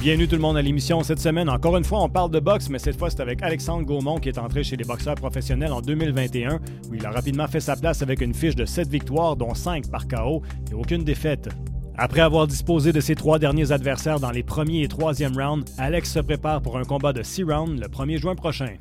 Bienvenue tout le monde à l'émission cette semaine. Encore une fois, on parle de boxe, mais cette fois, c'est avec Alexandre Gaumont qui est entré chez les boxeurs professionnels en 2021, où il a rapidement fait sa place avec une fiche de 7 victoires, dont 5 par KO et aucune défaite. Après avoir disposé de ses trois derniers adversaires dans les premiers et troisième rounds, Alex se prépare pour un combat de 6 rounds le 1er juin prochain.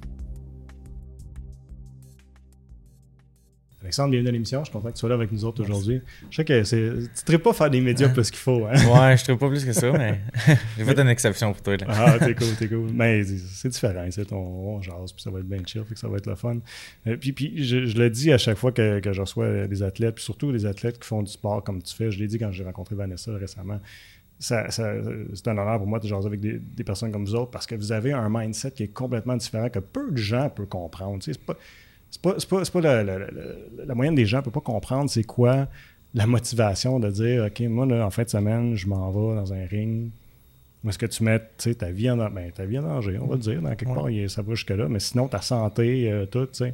Alexandre, bienvenue à l'émission. Je suis content que tu sois là avec nous autres aujourd'hui. Je sais que c'est... tu ne pas faire des médias plus qu'il faut. Hein? Ouais, je ne pas plus que ça, mais j'ai fait une exception pour toi. Là. Ah, t'es cool, t'es cool. Mais c'est différent. C'est on, jase, puis ça va être bien chill, puis ça va être le fun. Euh, puis, puis je, le dis à chaque fois que, que je reçois des athlètes, puis surtout des athlètes qui font du sport comme tu fais. Je l'ai dit quand j'ai rencontré Vanessa récemment. Ça, ça, c'est un honneur pour moi de jaser avec des, des, personnes comme vous autres parce que vous avez un mindset qui est complètement différent que peu de gens peuvent comprendre. c'est pas c'est pas, pas, pas la, la, la, moyenne des gens ne peut pas comprendre c'est quoi la motivation de dire OK, moi, là, en fin de semaine, je m'en vais dans un ring. Est-ce que tu mets ta vie en ben, ta vie en danger, on va le dire, dans quelque part, ça va jusque-là, mais sinon ta santé, euh, tout, tu sais.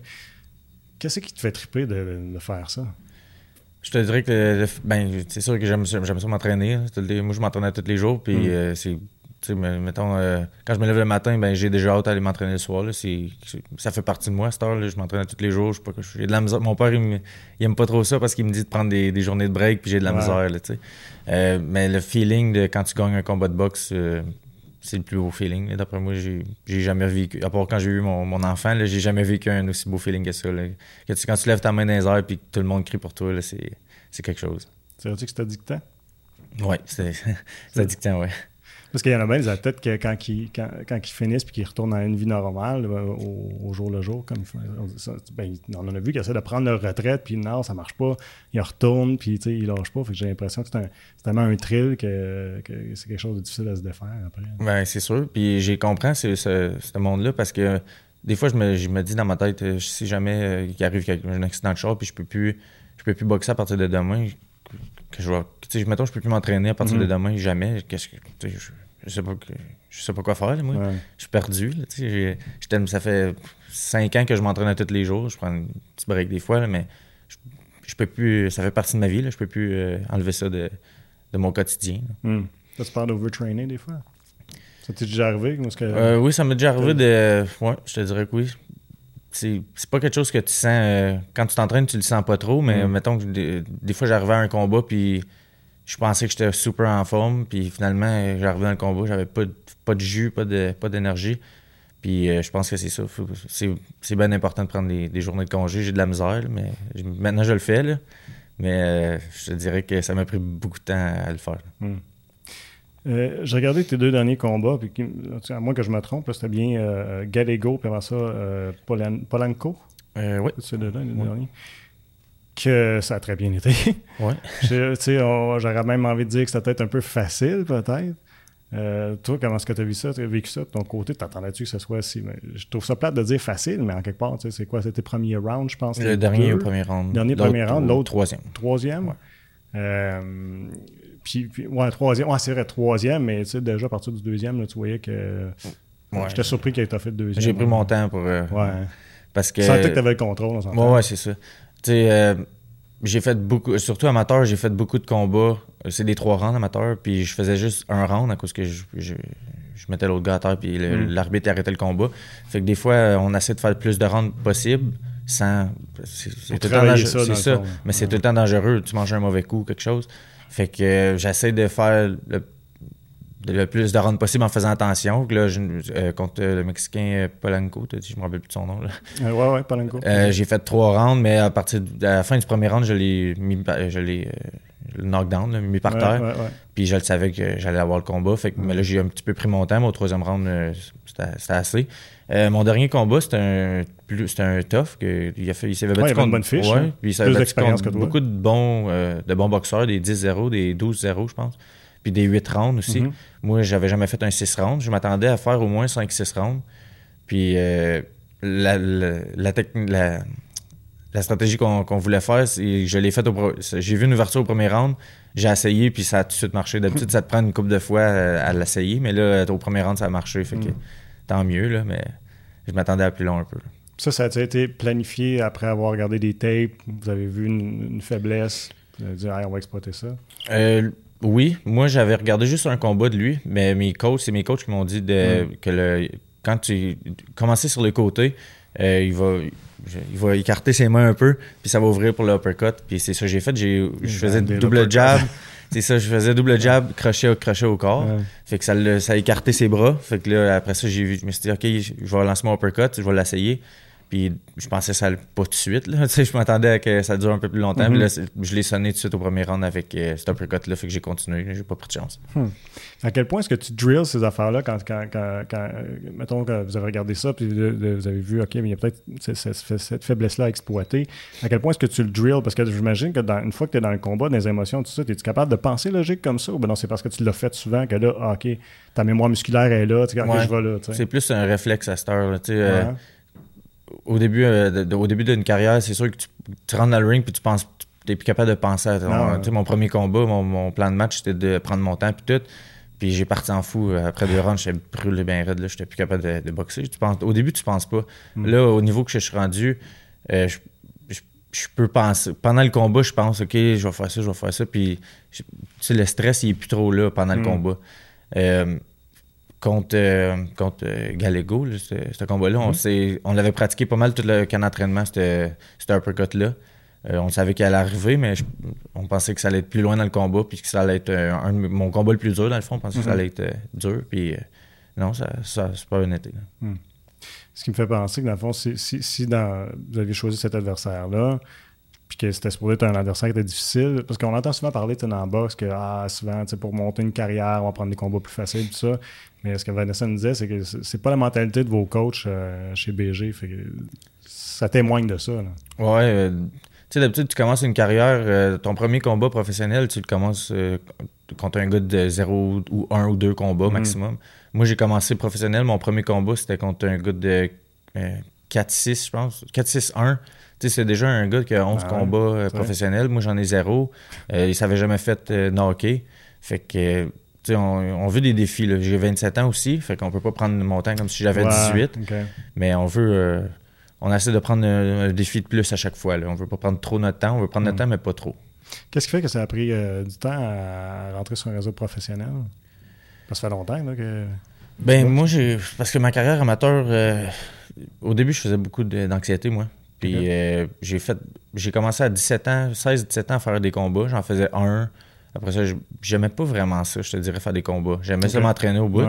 Qu'est-ce qui te fait triper de, de, faire ça? Je te dirais que ben, c'est sûr que j'aime ça m'entraîner. Moi, je m'entraîne tous les jours, puis mm. euh, c'est mettons, euh, quand je me lève le matin, ben, j'ai déjà hâte d'aller m'entraîner le soir. Là. ça fait partie de moi, cette heure. Je m'entraîne tous les jours. J'ai de la misère. Mon père, il, aime pas trop ça parce qu'il me dit de prendre des, journées de break, puis j'ai de la misère. Là, euh, mais le feeling de quand tu gagnes un combat de boxe, euh, c'est le plus beau feeling. D'après moi, j'ai, jamais vécu, à part quand j'ai eu mon, mon enfant, j'ai jamais vécu un aussi beau feeling que ça. quand tu lèves ta main dans les airs et que tout le monde crie pour toi, c'est, quelque chose. C'est vrai que c'est addictant? Oui, c'est, c'est addictant, oui. Parce qu'il y en a bien des athlètes que quand ils, quand, quand ils finissent puis qu'ils retournent à une vie normale, euh, au, jour le jour, comme ben, on en a vu qui essaient de prendre leur retraite, puis non, ça marche pas. Ils retournent, puis ils lâchent pas. Fait que j'ai l'impression que c'est, tellement un thrill que, c'est quelque chose de difficile à se défaire après. Ben, c'est sûr. Puis j'ai compris ce, ce, monde-là parce que des fois, je me, je me, dis dans ma tête, euh, si jamais euh, il arrive un accident de char, puis je peux plus, je peux plus boxer à partir de demain, que je vais, mettons, je peux plus m'entraîner à partir de mm-hmm. demain, jamais. Qu'est-ce que, je, je sais pas je sais pas quoi faire moi. Je suis perdu ça fait cinq ans que je m'entraîne tous les jours. Je prends un petit break des fois mais je, peux plus ça fait partie de ma vie là, je peux plus euh, enlever ça de, mon quotidien hmm. tu parles d'overtraining des fois? Ça t'est déjà arrivé euh, oui ça m'est déjà arrivé de ouais je te dirais que oui. C'est pas quelque chose que tu sens euh, quand tu t'entraînes tu le sens pas trop mais hmm. mettons que des, des fois j'arrivais à un combat puis je pensais que j'étais super en forme. Puis finalement, j'arrivais dans le combat, j'avais pas de, pas de jus, pas de pas d'énergie. Puis euh, je pense que c'est ça. C'est bien important de prendre des, journées de congé. J'ai de la misère, mais maintenant je le fais. Là. Mais euh, je te dirais que ça m'a pris beaucoup de temps à le faire. Hmm. Euh, j'ai regardé tes deux derniers combats, puis à moins que je me trompe, c'était bien Gallego, puis avant ça, Polanco? oui. C'est le dernier que ça a très bien été. Ouais. J'aurais même envie de dire que c'était peut-être un peu facile, peut-être. Euh, toi, comment est-ce que tu as vu ça? Tu as vécu ça de ton côté? T'attendais-tu que ce soit si. je trouve ça plate de dire facile, mais en quelque part, c'est quoi? C'était premier round, je pense. Le dernier au premier round. Dernier premier round, l'autre. Troisième. Troisième? Ouais. Euh, puis, ouais, troisième. Ouais, c'est vrai, troisième, mais tu sais, déjà à partir du deuxième, là, tu voyais que. Ouais. J'étais surpris qu'il ait fait le deuxième. J'ai pris mon temps pour. Euh, ouais. Parce que. sentais que tu avais le contrôle, Ouais, ouais, c'est ça. Euh, j'ai fait beaucoup, surtout amateur, j'ai fait beaucoup de combats. C'est des trois rounds amateurs, puis je faisais juste un round à cause que je, je, mettais l'autre gars à terre, puis mm. l'arbitre arrêtait le combat. Fait que des fois, on essaie de faire le plus de rounds possible sans. C'est tout le temps dangereux. C'est ça. Mais c'est tout le temps dangereux. Tu manges un mauvais coup, quelque chose. Fait que euh, j'essaie de faire le le plus de rounds possible en faisant attention. Là, euh, contre le Mexicain euh, Polanco, je me rappelle plus de son nom. Là. Euh, ouais, ouais, Polanco. j'ai fait trois rounds, mais à partir de la fin du premier round, je l'ai mis, je l'ai knockdown, mis par terre. Puis je le savais que j'allais avoir le combat. Fait que, Mais là, j'ai un petit peu pris mon temps, mais au troisième round, c'était assez. mon dernier combat, c'était un, c'était un tough. Que, il, a fait, il s'est battu contre, une bonne fiche. Puis il s'est battu contre beaucoup de bons, de bons boxeurs, des 10-0, des 12-0, je pense puis des 8 rounds aussi. Mhm. Moi, j'avais jamais fait un 6 rounds. Je m'attendais à faire au moins 5-6 rounds. Puis euh, la, la, la, la, stratégie qu'on voulait faire, je l'ai fait J'ai vu une ouverture au premier round, j'ai essayé, puis ça a tout de suite marché. D'habitude, ça te prend une couple de fois à, l'essayer, mais là, au premier round, ça a marché. Fait que mhm. tant mieux, là, mais je m'attendais à plus long un peu. Ça, ça a été planifié après avoir regardé des tapes? Vous avez vu une, faiblesse? Vous avez dit, on va exploiter ça? Euh, oui, moi j'avais regardé juste un combat de lui, mais mes coachs, c'est mes coachs qui m'ont dit de, que le, quand tu commences sur les côtés, euh, il va il va écarter ses mains un peu, puis ça va ouvrir pour l'uppercut. Puis c'est ça que j'ai fait. Je faisais double jab. c'est ça, je faisais double jab, crochet, crochet au corps. Fait que ça, ça a écarté ses bras. Fait que là, après ça, j'ai vu, je me suis dit, OK, je vais relancer mon uppercut, je vais l'essayer. Puis je pensais ça allait pas tout de suite. Là. je m'attendais à que ça dure un peu plus longtemps. là, mhm. je l'ai sonné tout de suite au premier round avec euh, cet uppercut-là. Fait que j'ai continué. J'ai pas pris de chance. Hmm. À quel point est-ce que tu drills ces affaires-là quand, quand, quand, quand, mettons que vous avez regardé ça puis vous avez vu, OK, mais il y a peut-être cette, faiblesse-là à exploiter. À quel point est-ce que tu le drills? Parce que j'imagine que une fois que tu es dans le combat, dans les émotions, tout ça, es-tu capable de penser logique comme ça? Ou ben non, c'est parce que tu l'as fait souvent que là, ah, OK, ta mémoire musculaire est là, tu je vais là. C'est plus un réflexe à cette heure. Euh, au début, euh, au début d'une carrière, c'est sûr que tu, rentres dans le ring puis tu penses, t'es plus capable de penser à ton, mon premier combat, mon, plan de match, c'était de prendre mon temps puis tout. Puis j'ai parti en fou. Après deux rounds, j'étais brûlé bien raide. Là, j'étais plus capable de, boxer. Tu penses, au début, tu penses pas. Hmm. Là, au niveau que je suis rendu, euh, je, peux penser. Pendant le combat, je pense, OK, je vais faire ça, je vais faire ça. Puis, tu sais, le stress, il est plus trop là pendant le hmm. combat. Euh, contre, euh, contre euh, Gallego, ce, combat-là. On, mhm. on l'avait pratiqué pas mal tout le camp d'entraînement, un uppercut-là. Euh, on savait qu'elle allait arriver, mais on pensait que ça allait être plus loin dans le combat, puis que ça allait être un, mon combat le plus dur, dans le fond. On pensait que ça mhm. allait être dur, puis non, ça, ça c'est pas été. Hmm. Ce qui me fait penser que, dans le fond, si, si, dans, vous aviez choisi cet adversaire-là, puis que c'était supposé être un adversaire qui était difficile. Parce qu'on entend souvent parler dans la boxe que ah, souvent, pour monter une carrière, on va prendre des combats plus faciles, tout ça. Mais ce que Vanessa nous disait, c'est que c'est pas la mentalité de vos coachs euh, chez BG. Fait que ça témoigne de ça. Là. Ouais. Euh, tu sais, d'habitude, tu commences une carrière, euh, ton premier combat professionnel, tu le commences contre un gars de 0 ou 1 ou 2 combats mm. maximum. Moi, j'ai commencé professionnel. Mon premier combat, c'était contre un gars de 4-6, je pense. 4-6-1 c'est déjà un gars qui a 11 ah combats professionnels. Moi, j'en ai zéro. Euh, il s'avait jamais fait euh, knocker. Fait que, on, on, veut des défis. J'ai 27 ans aussi. Fait qu'on peut pas prendre mon temps comme si j'avais 18. Mais on veut. on essaie de prendre un, défi de plus à chaque fois. Là. On veut pas prendre trop notre temps. On veut prendre notre mm. temps, mais pas trop. Qu'est-ce qui fait que ça a pris du temps à rentrer sur un réseau professionnel? Ça fait longtemps que. Ben, moi, j'ai. Parce que ma carrière amateur, au début, je faisais beaucoup d'anxiété, moi. Puis euh, j'ai fait j'ai commencé à 17 ans, 16-17 ans à faire des combats. J'en faisais un. Après ça, j'aimais pas vraiment ça, je te dirais, faire des combats. J'aimais ça m'entraîner au bout.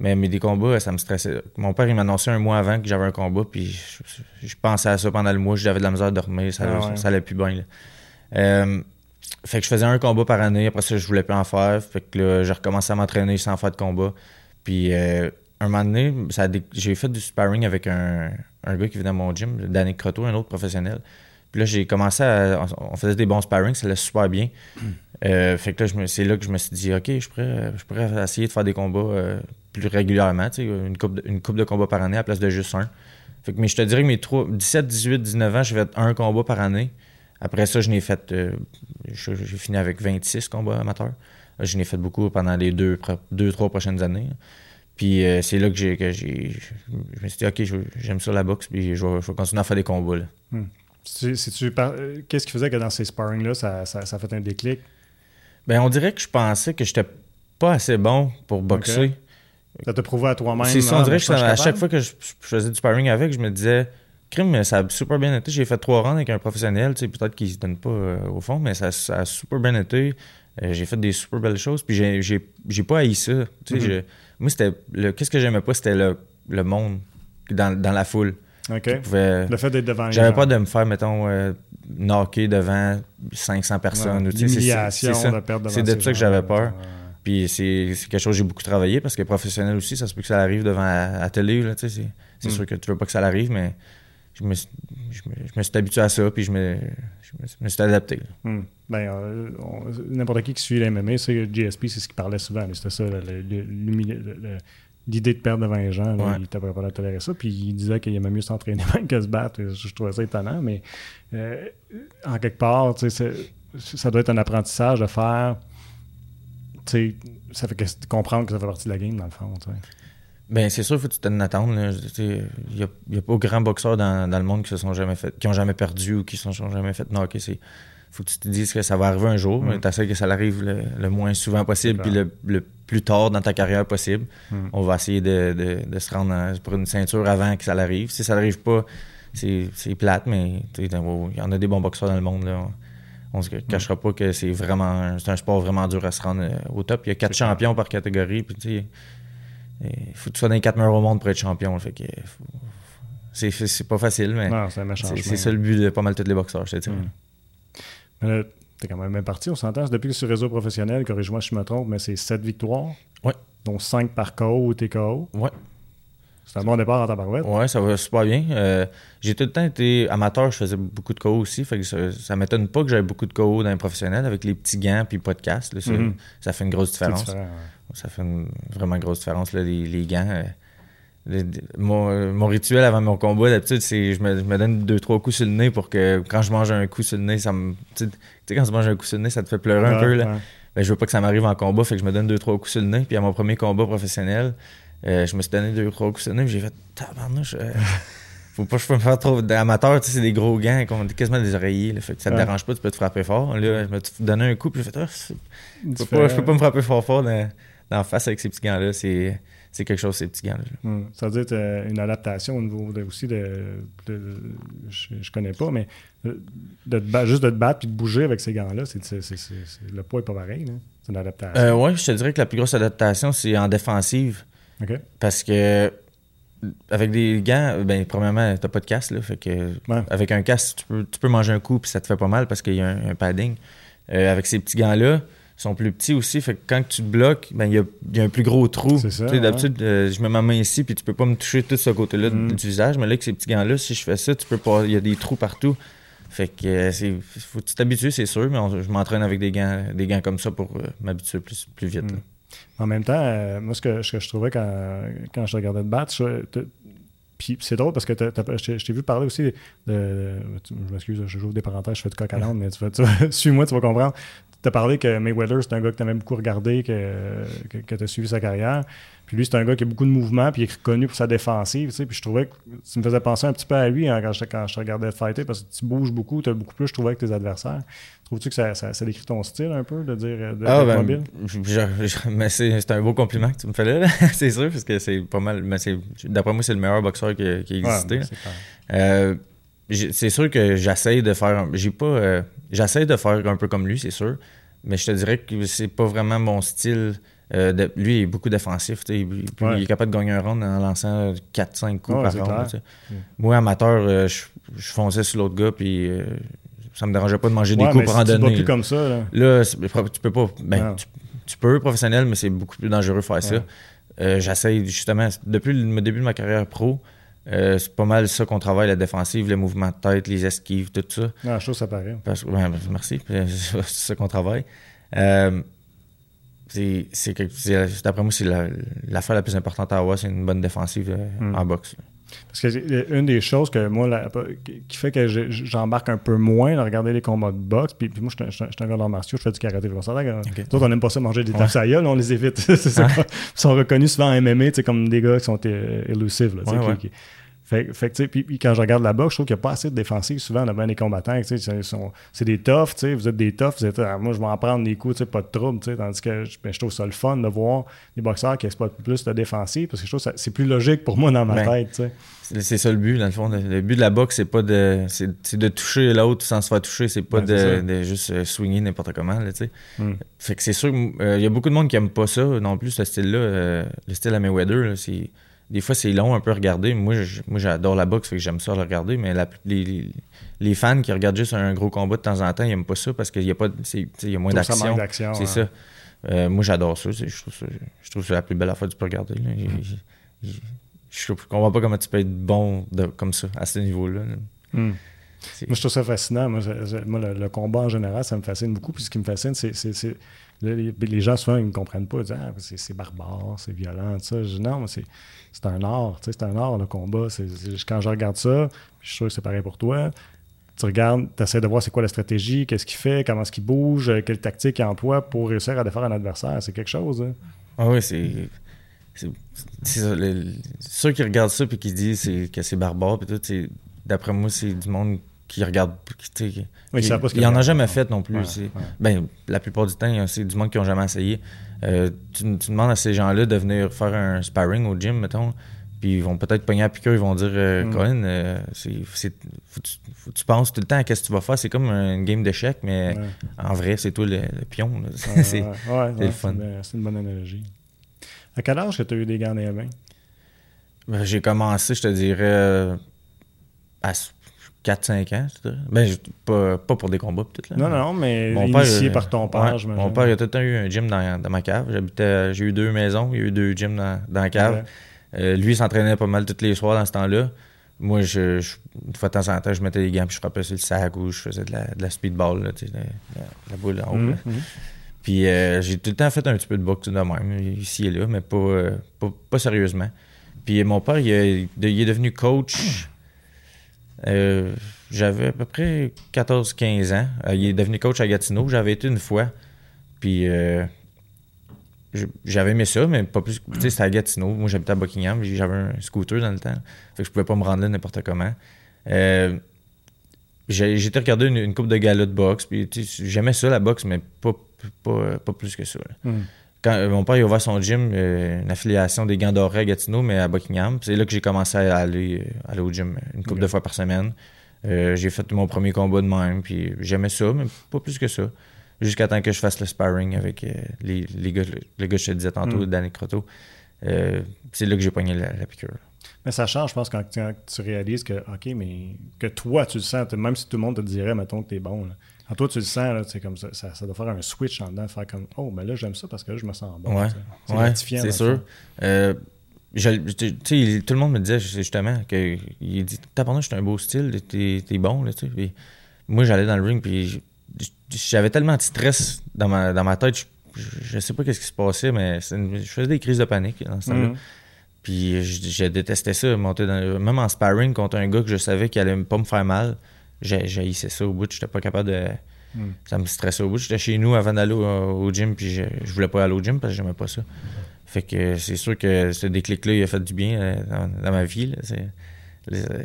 Mais, mais des combats, ça me stressait. Mon père, il m'annonçait un mois avant que j'avais un combat, puis je, pensais à ça pendant le mois. J'avais de la misère à dormir, ça, ah ça, allait plus bien. Euh, fait que je faisais un combat par année. Après ça, je voulais plus en faire. Fait que là, j'ai recommencé à m'entraîner sans faire de combat. Puis euh, un moment donné, j'ai fait du sparring avec un, un, gars qui venait dans mon gym, Danny Croteau, un autre professionnel. Puis là, j'ai commencé à. On faisait des bons sparring, ça allait super bien. Euh, fait que là, c'est là que je me suis dit, OK, je pourrais, je pourrais essayer de faire des combats euh, plus régulièrement, une coupe, de, une coupe de combats par année à la place de juste un. Fait que, mais je te dirais que mes 3, 17, 18, 19 ans, j'ai fait un combat par année. Après ça, je n'ai fait. Euh, j'ai fini avec 26 combats amateurs. Je n'ai fait beaucoup pendant les deux, deux trois prochaines années. Puis euh, c'est là que j'ai, je me suis dit, OK, j'aime ça la boxe, puis je vais, continuer à faire des combats. Là. Hmm. Qu'est-ce qui faisait que dans ces sparring-là, ça, ça, fait un déclic? Ben, on dirait que je pensais que j'étais pas assez bon pour boxer. Ça t'a prouvé à toi-même. C'est ça, on dirait que à chaque fois que je, faisais du sparring avec, je me disais, crime, ça a super bien été. J'ai fait trois rounds avec un professionnel, tu sais, peut-être qu'il se donne pas euh, au fond, mais ça, a super bien été. Euh, j'ai fait des super belles choses, puis j'ai pas haï ça. Tu sais, mm-hmm. Moi, c'était. Qu'est-ce que j'aimais pas, c'était le, le, monde dans, dans, la foule. Le fait d'être devant J'avais pas de me faire, mettons, euh, knocker devant 500 personnes. Ouais, L'humiliation de perdre devant C'est de ça que j'avais peur. Puis c'est quelque chose que j'ai beaucoup travaillé parce que professionnel aussi, ça se peut que ça arrive devant la, télé. C'est mm. sûr que tu veux pas que ça arrive, mais je me, je me, suis habitué à ça, puis je me, je me, suis adapté. Hmm. Ben, euh, n'importe qui qui suit les MMA, c'est GSP, c'est ce qu'il parlait souvent. C'était ça, l'idée de perdre devant les gens. Il n'était pas à tolérer ça. Puis il disait qu'il aimait mieux s'entraîner que se battre. Je, trouvais ça étonnant, mais euh, en quelque part, ça doit être un apprentissage de faire. Ça fait comprendre que ça fait partie de la game, dans le fond. Ben, c'est sûr, il faut que tu t'en attendes. Il n'y a, a, pas grand boxeurs dans, dans, le monde qui se sont jamais fait, qui ont jamais perdu ou qui se sont jamais fait knocker. Faut que tu te dises que ça va arriver un jour, mais tu essaies que ça arrive le, moins souvent possible, puis le, plus tard dans ta carrière possible. On va essayer de, se rendre pour une ceinture avant que ça arrive. Si ça n'arrive pas, c'est plate, mais il y en a des bons boxeurs dans le monde. Là. On se cachera pas que c'est vraiment c'est un sport vraiment dur à se rendre euh, au top. Il y a quatre champions par catégorie, puis il faut que tu sois dans les quatre meilleurs au monde pour être champion. Fait que c'est pas facile, mais c'est ça le but de pas mal tous les boxeurs, je T'es quand même bien parti, on s'entend. Depuis que sur réseau professionnel, corrige-moi si je me trompe, mais c'est sept victoires. Oui. Dont cinq par KO ou TKO. Oui. C'est un bon départ en tabarouette. Oui, ça va super bien. Euh, j'ai tout le temps été amateur, je faisais beaucoup de KO aussi. Fait que ça, ça m'étonne pas que j'avais beaucoup de KO dans les professionnels avec les petits gants puis podcast. Là, ça, mm-hmm. ça, fait une grosse différence. Ça fait une vraiment grosse différence, là, les, les gants. Euh, mon, mon, rituel avant mon combat, d'habitude, c'est je me, je me donne deux, trois coups sur le nez pour que quand je mange un coup sur le nez, ça me. Tu sais, quand tu manges un coup sur le nez, ça te fait pleurer un peu. Là. Ben, je veux pas que ça m'arrive en combat, fait que je me donne deux, trois coups sur le nez. Puis à mon premier combat professionnel, euh, je me suis donné deux, trois coups sur le nez, puis j'ai fait tabarnouche. Euh, faut pas que je me faire trop d'amateur, tu sais, c'est des gros gants, quasiment des oreillers. Là, fait que ça te dérange pas, tu peux te frapper fort. Là, je me suis donné un coup, puis j'ai fait, oh, je, peux pas, je peux pas me frapper fort fort dans, dans face avec ces petits gants-là. C'est c'est quelque chose, ces petits gants-là. Hmm. Ça veut dire une adaptation au niveau aussi de. je, je, connais pas, mais de juste de te battre et de bouger avec ces gants-là, c'est, le poids n'est pas pareil. C'est une adaptation. Euh, oui, je te dirais que la plus grosse adaptation, c'est en défensive. Parce que avec des gants, ben, premièrement, t'as pas de casque, là. Fait que avec un casque, tu peux, tu peux manger un coup puis ça te fait pas mal parce qu'il y a un, padding. Euh, avec ces petits gants-là, sont plus petits aussi. Fait que quand tu te bloques, ben, il y, a, y, a, un plus gros trou. C'est ça. D'habitude, euh, je mets ma main ici puis tu peux pas me toucher tout ce côté-là mm. du visage. Mais là, avec ces petits gants-là, si je fais ça, tu peux pas. Il y a des trous partout. Fait que euh, c'est faut que tu t'habitues, c'est sûr, mais je m'entraîne avec des gants, des gants comme ça pour m'habituer plus, plus vite. Mm. En même temps, euh, moi, ce que, je trouvais quand, quand je regardais te battre, puis c'est drôle parce que je t'ai vu parler aussi de. je m'excuse, je joue des parenthèses, je fais de coq à l'âne, mais tu, suis-moi, tu vas comprendre. Tu as parlé que Mayweather, c'est un gars que tu as même beaucoup regardé, que, que, tu as suivi sa carrière. Puis lui, c'est un gars qui a beaucoup de mouvements, puis il est reconnu pour sa défensive. Tu sais, puis je trouvais que ça me faisait penser un petit peu à lui hein, quand, je, quand je te regardais fighter, parce que tu bouges beaucoup, tu as beaucoup plus, je trouvais, que tes adversaires. Trouves-tu que ça, ça, décrit ton style un peu, de dire de ah, ben, mobile? mais c'est un beau compliment que tu me fais là, c'est sûr, parce que c'est pas mal. D'après moi, c'est le meilleur boxeur qui, qui a existé. Euh, c'est sûr que j'essaye de faire. J'ai pas. Euh, j'essaye de faire un peu comme lui, c'est sûr. Mais je te dirais que c'est pas vraiment mon style. Euh, lui, il est beaucoup défensif. Il, est capable de gagner un round en lançant 4-5 coups par round. Mm. Moi, amateur, je, je fonçais sur l'autre gars, puis ça me dérangeait pas de manger des coups pour en donner. plus comme ça. Là, tu peux pas. Ben, tu, peux professionnel, mais c'est beaucoup plus dangereux de faire ça. Euh, j'essaye justement, depuis le début de ma carrière pro, euh, c'est pas mal ça qu'on travaille, la défensive, les mouvements de tête, les esquives, tout ça. Ah, je trouve ça paraît. Parce, ben, merci, c'est ça qu'on travaille. Euh, c'est d'après moi, c'est l'affaire la, plus importante à avoir, c'est une bonne défensive hmm. en boxe. Parce que une des choses que moi, qui fait que j'embarque un peu moins à regarder les combats de boxe, puis, moi, je suis un gars d'arts martiaux, je fais du karaté. On okay. on n'aime pas ça manger des ouais. à on les évite. Ils sont reconnus souvent en MMA comme des gars qui sont euh, élusives. Fait, fait tu puis, quand je regarde la boxe, je trouve qu'il n'y a pas assez de défensives souvent dans les combattants. C'est des toughs, vous êtes des toughs, vous êtes, ah, moi je vais en prendre des coups, pas de trouble. Tandis que ben, je trouve ça le fun de voir des boxeurs qui exploitent plus de défensive parce que je trouve que c'est plus logique pour moi dans ma ben, tête. C'est ça le but, dans le fond. Le but de la boxe, c'est pas de c'est de toucher l'autre sans se faire toucher. C'est pas de, de, juste euh, swinger n'importe comment. Là, hmm. Fait que c'est sûr, euh, il y a beaucoup de monde qui aime pas ça non plus, ce style-là. Euh, le style à Mayweather, c'est des fois, c'est long un peu à regarder. Moi, moi j'adore la boxe, fait que j'aime ça le regarder, mais les, les, fans qui regardent juste un gros combat de temps en temps, ils n'aiment pas ça parce qu'il y a, pas, il y a moins d'action. C'est ça. Euh, moi, j'adore ça. Je trouve ça. Je trouve ça la plus belle affaire que tu peux regarder. Je, ne comprends pas comment tu peux être bon comme ça, à ce niveau-là. Hmm. Moi, je trouve ça fascinant. Moi, le, combat en général, ça me fascine beaucoup. Puis ce qui me fascine, c'est. Les, gens, souvent, ils ne comprennent pas. Ils disent ah, c'est barbare, c'est violent, ça. Je dis non, c'est c'est un art, c'est un art le combat. quand je regarde ça, je suis sûr que c'est pareil pour toi. Tu regardes, tu essaies de voir c'est quoi la stratégie, qu'est-ce qu'il fait, comment est-ce qu'il bouge, euh, quelle tactique il emploie pour réussir à défaire un adversaire. C'est quelque chose. Hein? Ah oui, c'est. Ceux qui regardent ça et qui disent que c'est barbare, puis tout, d'après moi, c'est du monde qui regardent. Qui, Oui, savent pas ce il qu'ils en a jamais fait non plus. Ouais, c'est- ouais. Ben, la plupart du temps, c'est du monde qui n'ont jamais essayé. Euh, tu, tu demandes à ces gens-là de venir faire un sparring au gym, mettons, puis ils vont peut-être pogner à piqûre, ils vont dire euh, Mm. Colin, euh, c'est, c'est- faut, que tu, faut que tu penses tout le temps à ce que tu vas faire. C'est comme une game d'échecs, mais Ouais. en vrai, c'est toi le, le pion. C'est- le fun. C'est une bonne analogie. À quel âge que tu as eu des dans les mains? Ben, j'ai commencé, je te dirais, à 4-5 ans. dirais. Ben, pas, pas pour des combats, peut-être. Là. Non, non, mais Mon père, initié euh, par ton père, ouais. Mon père, il a tout le temps eu un gym dans, dans ma cave. J'habitais, j'ai eu deux maisons, il y a eu deux gyms dans, dans la cave. Ouais. Euh, lui, il s'entraînait pas mal tous les soirs dans ce temps-là. Moi, je, je- une fois de temps en temps, je mettais des gants puis je frappais sur le sac ou je faisais de la, de la speedball, là, la, la- la boule en haut. Mhm, là. mhm. Puis euh, j'ai tout le temps fait un petit peu de boxe de même, ici et là, mais pas, euh, pas, pas sérieusement. Puis mon père, il est devenu coach. Euh, J'avais à peu près 14-15 ans. Euh, il est devenu coach à Gatineau. J'avais été une fois. Puis euh, j'avais aimé ça, mais pas plus. Tu sais, c'était à Gatineau. Moi, j'habitais à Buckingham. J'avais un scooter dans le temps. Fait que je pouvais pas me rendre là n'importe comment. J'ai été regarder une, une coupe de gala de boxe. Puis j'aimais ça, la boxe, mais pas, pas, pas plus que ça. Quand euh, mon père il a ouvert son gym, euh, une affiliation des gants dorés à Gatineau, mais à Buckingham. C'est là que j'ai commencé à aller, euh, aller au gym une couple de fois par semaine. J'ai fait mon premier combat de même, puis j'aimais ça, mais pas plus que ça. Jusqu'à temps que je fasse le sparring avec les, les gars, les gars que je te disais tantôt, Mm. Danny Croteau. C'est là que j'ai pogné la, la piqûre. Mais ça change, je pense, quand tu, quand tu réalises que, OK, mais que toi, tu le sens, même si tout le monde te dirait, mettons, que t'es bon. Là. Quand toi, tu le sens, là, c'est comme ça, ça, ça doit faire un switch en dedans, faire comme, oh, mais là, j'aime ça parce que là, je me sens bon. Ouais. C'est ouais, gratifiant. c'est sûr. Euh, je- tout le monde me disait justement que il dit je suis un beau style, t'es es bon là, tu sais. Puis moi j'allais dans le ring puis j'avais tellement de stress dans ma, dans ma tête, je, je, sais pas qu'est-ce qui se passait, mais une- je faisais des crises de panique dans ce temps-là. Mhm. Puis je, je détestais ça, monter dans, même en sparring contre un gars que je savais qu'il allait pas me faire mal, j'ai- ça au bout, j'étais pas capable de. Mm. Ça me stressait au bout. J'étais chez nous avant d'aller au, au gym, puis je, je voulais pas aller au gym parce que j'aimais pas ça. Fait que c'est sûr que ce déclic-là, il a fait du bien euh, dans, dans ma vie. là. C'est- les- euh,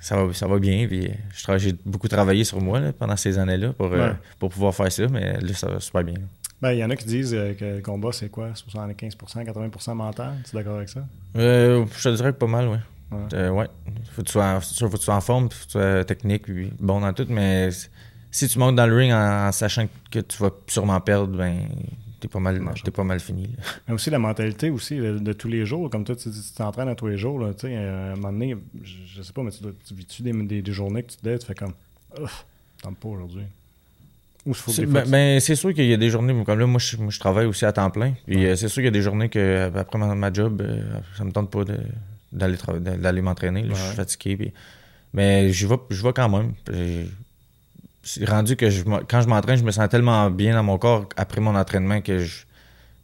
ça, va, ça va bien. Puis j'ai beaucoup travaillé sur moi là, pendant ces années-là pour, euh, pour pouvoir faire ça, mais là, ça va super bien. Ben, il y en a qui disent que le combat, c'est quoi? 75%, 80% mental? Tu es d'accord avec ça? Je te dirais que pas mal, oui. Ouais. Euh, ouais. Faut que tu sois faut que tu sois en forme, faut que tu sois technique, puis bon dans tout, mais si tu montes dans le ring en, en sachant que tu vas sûrement perdre, ben t'es pas mal, t'es pas mal fini. là. Mais aussi la mentalité aussi de, de tous les jours. Comme toi, tu t'entraînes à tous les jours. Là, tu sais, euh, à un moment donné, je, je sais pas, mais tu, vis-tu des, des, des journées que tu te lèves, tu fais comme, tente pas aujourd'hui. C'est ben, ben, c'est sûr qu'il y a des journées, comme là, moi je, moi, je travaille aussi à temps plein. Puis Ouais. euh, c'est sûr qu'il y a des journées que euh, après ma, ma job, euh, ça me tente pas de- d'aller d'aller m'entraîner. là. Je suis fatigué. puis- Mais je vais, je vais quand même. Puis, C'est rendu que je, quand je m'entraîne, je me sens tellement bien dans mon corps après mon entraînement que je,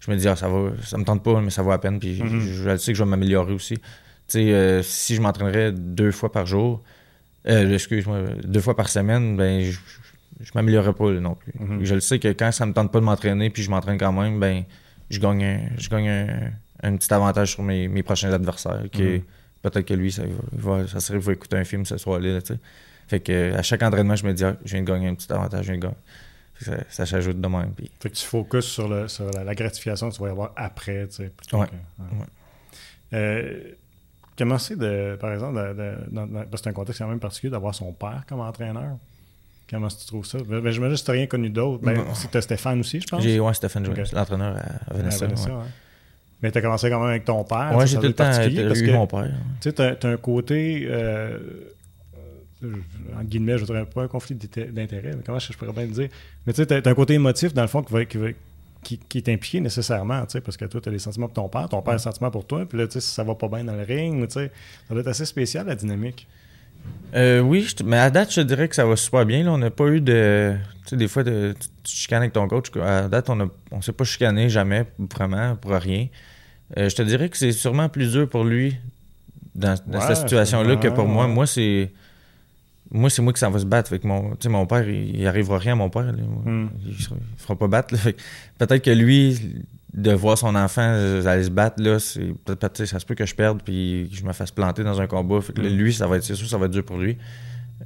je me dis, ah, ça va, ça me tente pas, mais ça vaut la peine. Puis je- Mhm. je, je sais que je vais m'améliorer aussi. Tu sais, euh, si je m'entraînerais deux fois par jour, euh, excuse-moi, deux fois par semaine, ben, je, je m'améliorerais pas non plus. Mhm. Je le sais que quand ça me tente pas de m'entraîner puis je m'entraîne quand même, ben, je gagne, un, je gagne un, petit avantage sur mes, mes prochains adversaires. qui Mhm. Peut-être que lui, ça, va, il va- ça serait qu'il va écouter un film ce soir-là. fait que à chaque entraînement, je me dis, ah, je viens de gagner un petit avantage, je viens de gagner. Ça, ça s'ajoute de même. Puis, Fait que tu focuses sur, le, sur la, la gratification que tu vas y avoir après, tu sais. plutôt Ouais. que- Ouais. Euh, comment c'est de, par exemple, de- de- dans- dans- parce que c'est un contexte quand même particulier d'avoir son père comme entraîneur? Comment tu trouves ça? Ben, ben, J'imagine que tu n'as rien connu d'autre. Ben, Non. c'est que Stéphane aussi, je pense. j'ai ouais, Stéphane Jones, Ok. l'entraîneur à, à Vanessa. Mais tu as commencé quand même avec ton père. Ça, j'ai tout le temps eu parce que, mon père. Tu sais, t'as, t'as un côté, euh, en guillemets, je dirais pas un conflit d'intérêt, mais comment je, je pourrais bien le dire? Mais tu sais, t'as, t'as un côté émotif, dans le fond, qui, va, qui, va- qui, qui est impliqué nécessairement, tu sais, parce que toi, t'as des sentiments pour ton père, ton père a des sentiments pour toi, puis là, tu sais, si ça va pas bien dans le ring, tu sais, ça doit être assez spécial, la dynamique. Euh, oui, je mais à date, je te dirais que ça va super bien. Là. On n'a pas eu de. Tu sais, des fois, de, tu tu chicanes avec ton coach. À date, on ne on s'est pas chicané jamais, vraiment, pour rien. Euh, je te dirais que c'est sûrement plus dur pour lui dans, dans Ouais, cette situation-là que pour moi. Moi, c'est. Moi, c'est moi qui s'en va se battre. Fait que mon, mon père, il, il arrivera rien à mon père. là. Hmm. Il, il fera pas battre. Peut-être que lui, de voir son enfant euh, aller se battre, là, c'est ça se peut que je perde puis que je me fasse planter dans un combat. Fait que là, Mm. lui, ça va être, c'est sûr, ça va être dur pour lui.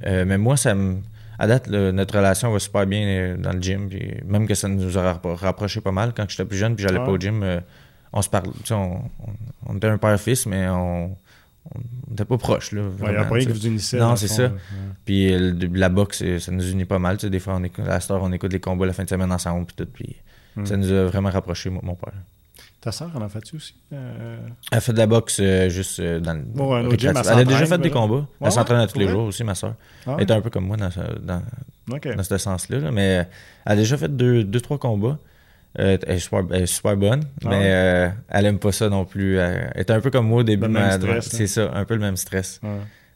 Euh, mais moi, ça me. À date, le- notre relation va super bien euh, dans le gym. Puis même que ça nous a rapp- rapproché pas mal quand j'étais plus jeune, puis j'allais pas au gym. euh, on se parle. On, on, on était un père-fils, mais on. N'était pas proches, là. Ouais, Il n'y a pas rien sais. vous unissait. Non, c'est fond, ça. Ouais. Puis euh, la boxe, ça nous unit pas mal. Des fois, on écoute, à cette heure, on écoute les combats la fin de semaine ensemble. Puis tout. Puis Mm. ça nous a vraiment rapprochés, moi, mon père. Ta soeur en a fait-tu aussi? Euh, Elle fait de la boxe euh, juste euh, dans le. Bon, récréatif. gym, elle elle a déjà fait des combats. Ouais, elle s'entraîne à tous les jours aussi, ma soeur. ah, Elle est un peu comme moi dans, dans, dans ce sens-là. là. Mais euh, elle a déjà fait deux, deux trois combats. Elle, est super, elle est super bonne, Ah mais ouais? elle aime pas ça non plus. Elle, elle est un peu comme moi au début. Stress, C'est ça, un peu le même stress. Ouais.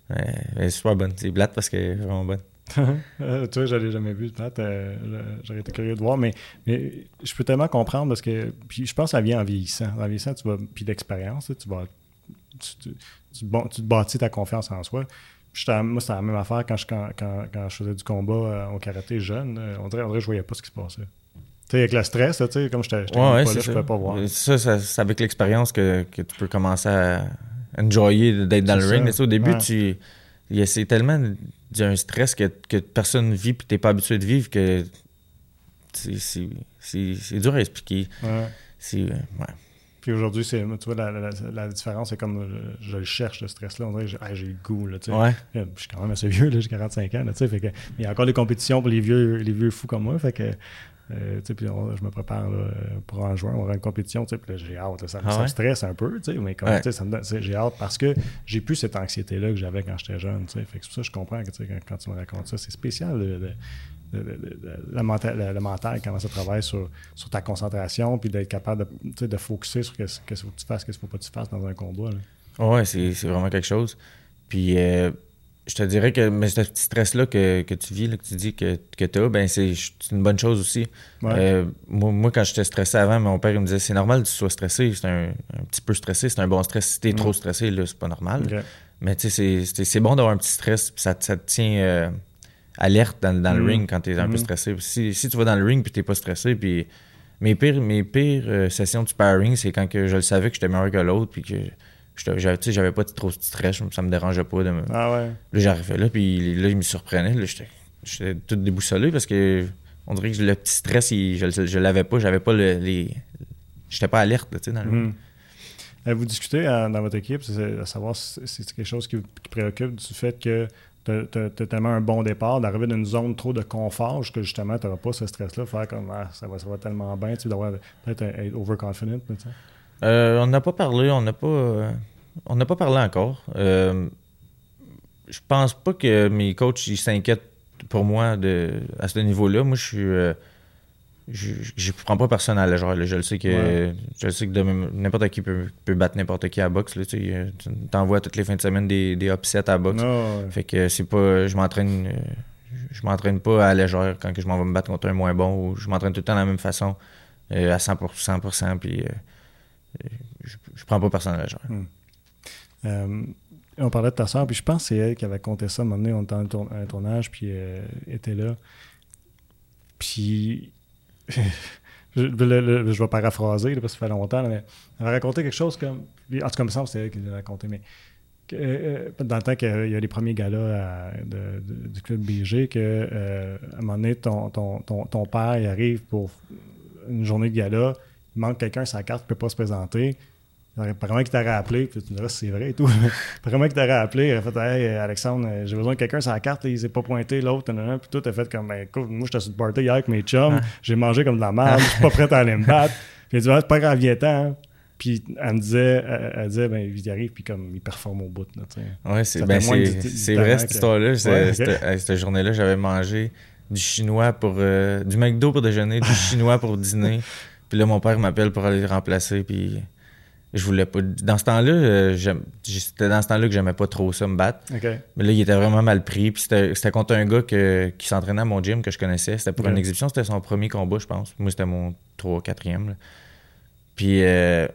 Mais elle est super bonne. C'est blate parce qu'elle est vraiment bonne. Euh, tu vois, je l'ai jamais vu, Pat. Euh, J'aurais été curieux de voir, mais, mais je peux tellement comprendre parce que. Puis je pense que ça vient en vieillissant. En vieillissant, tu vas. Puis l'expérience, tu vas. Tu, tu- tu bon- tu te bâtis ta confiance en soi. J'étais- moi, c'était la même affaire quand je, quand, quand, quand je faisais du combat euh, au karaté jeune. euh, On dirait, on dirait je voyais pas ce qui se passait. Tu sais, avec le stress, tu sais, comme j'étais j'étais Ouais, même ouais, pas c'est là, je pouvais pas voir. Ça, ça- c'est avec l'expérience que, que tu peux commencer à enjoyer d'être dans le ring. Mais au début, Ouais. tu, il y a- c'est tellement il y a un stress que, que personne vit et tu n'es pas habitué de vivre que c'est, dur à expliquer. Ouais. C'est, euh, ouais. Puis aujourd'hui, c'est, tu vois, la, la- la différence, c'est comme euh, je, le cherche, le stress-là. On dirait que j'ai, le goût, là, tu sais. Ouais. Euh, Je suis quand même assez vieux, là, j'ai 45 ans, là, tu sais, fait que, il y a encore des compétitions pour les vieux, les vieux fous comme moi, fait que, euh, puis je me prépare là, pour en juin, on aura une compétition, puis j'ai hâte, là, ça, Ah ça me stresse un peu, tu sais, mais comme, Ouais. ça me j'ai hâte parce que j'ai plus cette anxiété-là que j'avais quand j'étais jeune, tu sais, fait que pour ça que je comprends que, quand, quand tu me racontes ça, c'est spécial, le, le- le- le- le- le mental, le- le mental, comment ça travaille sur, sur ta concentration, puis d'être capable de, de focuser sur qu'est-ce qu'est-ce qu'il faut que tu fasses, qu'est-ce qu'il faut pas que tu fasses dans un combat. Ouais, c'est, c'est vraiment quelque chose. Puis euh, je te dirais que mais ce petit stress-là que, que tu vis, là, que tu dis que, que tu as, ben c'est, une bonne chose aussi. Ouais. Euh, moi, moi, quand j'étais stressé avant, mon père il me disait c'est normal que tu sois stressé. C'est un, un petit peu stressé, c'est un bon stress. Si t'es Mm. trop stressé, là, c'est pas normal. Mais tu sais, c'est, bon d'avoir un petit stress, ça, te- ça te tient euh, alerte dans, dans le Mm. ring quand t'es un peu Mm. stressé. Si, si tu vas dans le ring puis t'es pas stressé, puis mes pires, mes pires euh, sessions de sparring, c'est quand que je le savais que j'étais meilleur que l'autre, puis que j'avais, pas trop de stress, ça me dérangeait pas de me, Ah ouais. Là, j'arrivais là, puis là, il me surprenait. Là, j'étais, j'étais tout déboussolé parce que on dirait que le petit stress, il- je, l'avais pas. J'avais pas le, les. J'étais pas alerte, tu sais, dans le. Euh, Vous discutez euh, dans votre équipe, c'est à savoir si c'est quelque chose qui vous qui préoccupe du fait que tu as, tellement un bon départ, d'arriver dans une zone trop de confort, que justement, tu n'auras pas ce stress-là, faire comme ah, ça, va, ça va tellement bien, tu d'avoir peut-être être overconfident. Euh, on n'a pas parlé, on n'a pas. euh, on n'a pas parlé encore. Euh, je pense pas que mes coachs ils s'inquiètent pour moi de, à ce niveau-là. Moi, je suis. euh, je, je prends pas personne à la là. Je le sais que Ouais. je le sais que n'importe qui peut, peut battre n'importe qui à la boxe. Là, tu t'envoies toutes les fins de semaine des, des upsets à la boxe. Ouais. Fait que c'est pas. Je m'entraîne. Je m'entraîne pas à la légère quand que je m'en vais me battre contre un moins bon ou je m'entraîne tout le temps de la même façon euh, à 100%, 100% puis je, je prends pas personne à la légère. Euh, on parlait de ta soeur, puis je pense que c'est elle qui avait compté ça. À un moment donné, on était un tournage, puis euh, était là. Puis, je, vais paraphraser, parce que ça fait longtemps, mais elle avait raconté quelque chose comme. En tout cas, me semble c'est elle qui l'a raconté, mais que, euh, dans le temps qu'il y a les premiers galas du club BG, que euh, à un moment donné, ton, ton, ton, ton père il arrive pour une journée de gala, manque quelqu'un, sa carte ne peut pas se présenter. Apparemment qu'il t'aurait appelé, puis tu me diras si c'est vrai et tout. Apparemment qu'il t'aurait appelé, il aurait fait Hey Alexandre, euh, j'ai besoin de quelqu'un sur la carte, il s'est pas pointé, l'autre, puis tout a fait comme ben, écoute, moi j'étais sur le party hier avec mes chums, Ah. j'ai mangé comme de la merde, je suis pas prêt à aller me battre. Puis il a dit Ah, c'est pas grave, viens-t'en. Puis elle me disait, elle, elle disait, ben il arrive, puis comme il performe au bout. Là. Ouais, c'est ben, vrai cette histoire-là. Ouais, cette journée-là, j'avais mangé du chinois pour. euh, du McDo pour déjeuner, du chinois pour dîner. Puis là, mon père m'appelle pour aller le remplacer, puis. Je voulais pas. Dans ce temps-là, euh, c'était dans ce temps-là que j'aimais pas trop ça me battre. Mais là, il était vraiment mal pris. Puis c'était contre un gars que- qui s'entraînait à mon gym que je connaissais. C'était pour une exhibition. C'était son premier combat, je pense. Moi, c'était mon 3 4e. là. Puis, euh,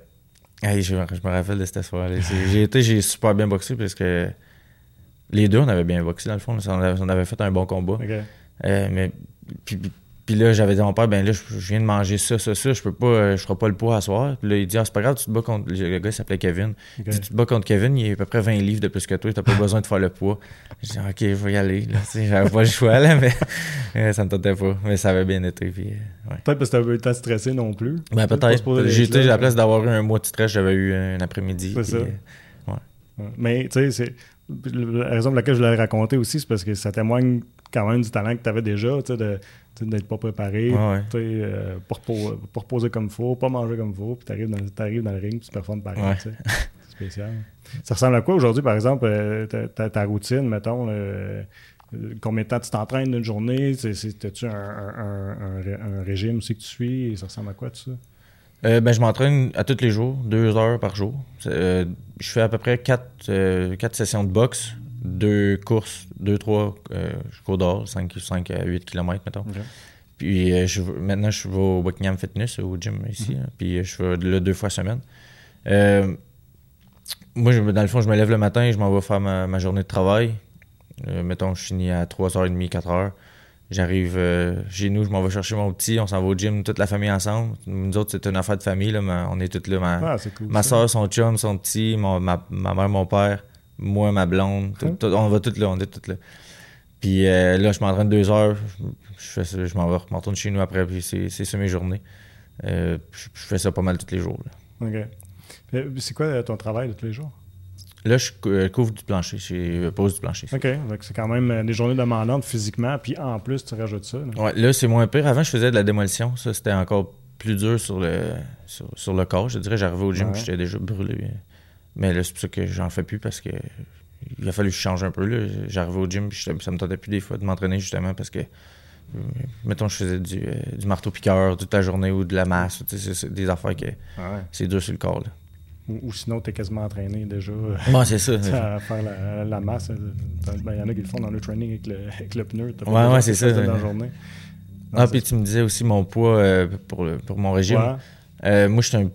hey, je, me- je me rappelle de cette soirée. J'ai été, j'ai super bien boxé parce que les deux, on avait bien boxé dans le fond. On avait, on avait fait un bon combat. Euh, mais puis, puis, là, j'avais dit à mon père, ben là, je, je viens de manger ça, ça, ça, je peux pas, euh, je ferai pas le poids à soir. Puis là, il dit, ah, c'est pas grave, tu te bats contre. Le gars, il s'appelait Kevin. Il dit, tu te bats contre Kevin, il a à peu près 20 livres de plus que toi, t'as pas besoin de faire le poids. J'ai dit, ok, je vais y aller. Là, j'avais pas le choix, là, mais euh, ça me tentait pas. Mais ça avait bien été. Puis, euh, ouais. Peut-être parce que t'avais eu le temps de stresser non plus. Ben, Peut-être été, à la place d'avoir eu un mois de stress, j'avais eu un après-midi. C'est ça. euh, Ouais. Mais tu sais, c'est- la raison pour laquelle je l'ai raconté aussi, c'est parce que ça témoigne quand même du talent que tu avais déjà, de- tu sais, d'être pas préparé, Ouais, ouais. euh, pas, repo- pas reposer comme il faut, pas manger comme il faut, puis t'arrives dans, dans le ring, puis tu performes pareil. Ouais. C'est spécial. Ça ressemble à quoi aujourd'hui, par exemple, euh, ta, ta- ta routine, mettons, euh, euh, combien de temps tu t'entraînes d'une journée? T'as-tu un, un- un- un ré- un régime aussi que tu suis? Ça ressemble à quoi, tout ça? Ben, je m'entraîne à tous les jours, deux heures par jour. Je fais à peu près quatre, quatre sessions de boxe, deux courses, deux, trois, euh, je cours dehors, 5, 5 à 8 km, mettons. Puis euh, je, maintenant, je vais au Buckingham Fitness, au gym ici. hein, puis euh, je vais là deux fois semaine. Euh, moi, je- dans le fond, je me lève le matin, je m'en vais faire ma, ma journée de travail. Mettons, je finis à 3h30, 4h. J'arrive chez nous, je m'en vais chercher mon petit, on s'en va au gym, toute la famille ensemble. Nous autres, c'est une affaire de famille, là, mais on est tous là. Ma, Ah, cool. ma soeur, son chum, son petit, mon- ma, ma mère, mon père, moi, ma blonde. tout- tout- on va tous là, on est tous là. Puis euh, là, je m'entraîne deux heures, je, je fais ça, je m'en vais, je retourne chez nous après, puis c'est ça mes journées. Euh, je, je fais ça pas mal tous les jours. Là, OK. C'est quoi euh, ton travail de tous les jours? Là, je euh, couvre du plancher, je pose du plancher. OK. Donc, c'est quand même des journées demandantes physiquement, puis en plus, tu rajoutes ça. là. Ouais, là, c'est moins pire. Avant, je faisais de la démolition. Ça, c'était encore plus dur sur le, sur, sur le corps. Je dirais, j'arrivais au gym, Ouais. j'étais déjà brûlé. Mais là, c'est pour ça que j'en fais plus parce que il a fallu que je change un peu. là. J'arrivais au gym, puis ça me tentait plus des fois de m'entraîner justement parce que, euh, mettons, je faisais du, euh, du marteau-piqueur toute la journée ou de la masse. C'est c'est des affaires que Ah ouais. c'est dur sur le corps. Là. Ou, ou sinon, tu es quasiment entraîné déjà euh, c'est ça. à faire la, la masse. euh, Ben, Il y en a qui le font dans le training avec le, avec le pneu. T'as Ouais, ouais, c'est ça. Dans la journée. Non, Ah, puis tu me disais aussi mon poids euh, pour, le- pour mon régime. Ouais. Euh, moi, je suis un-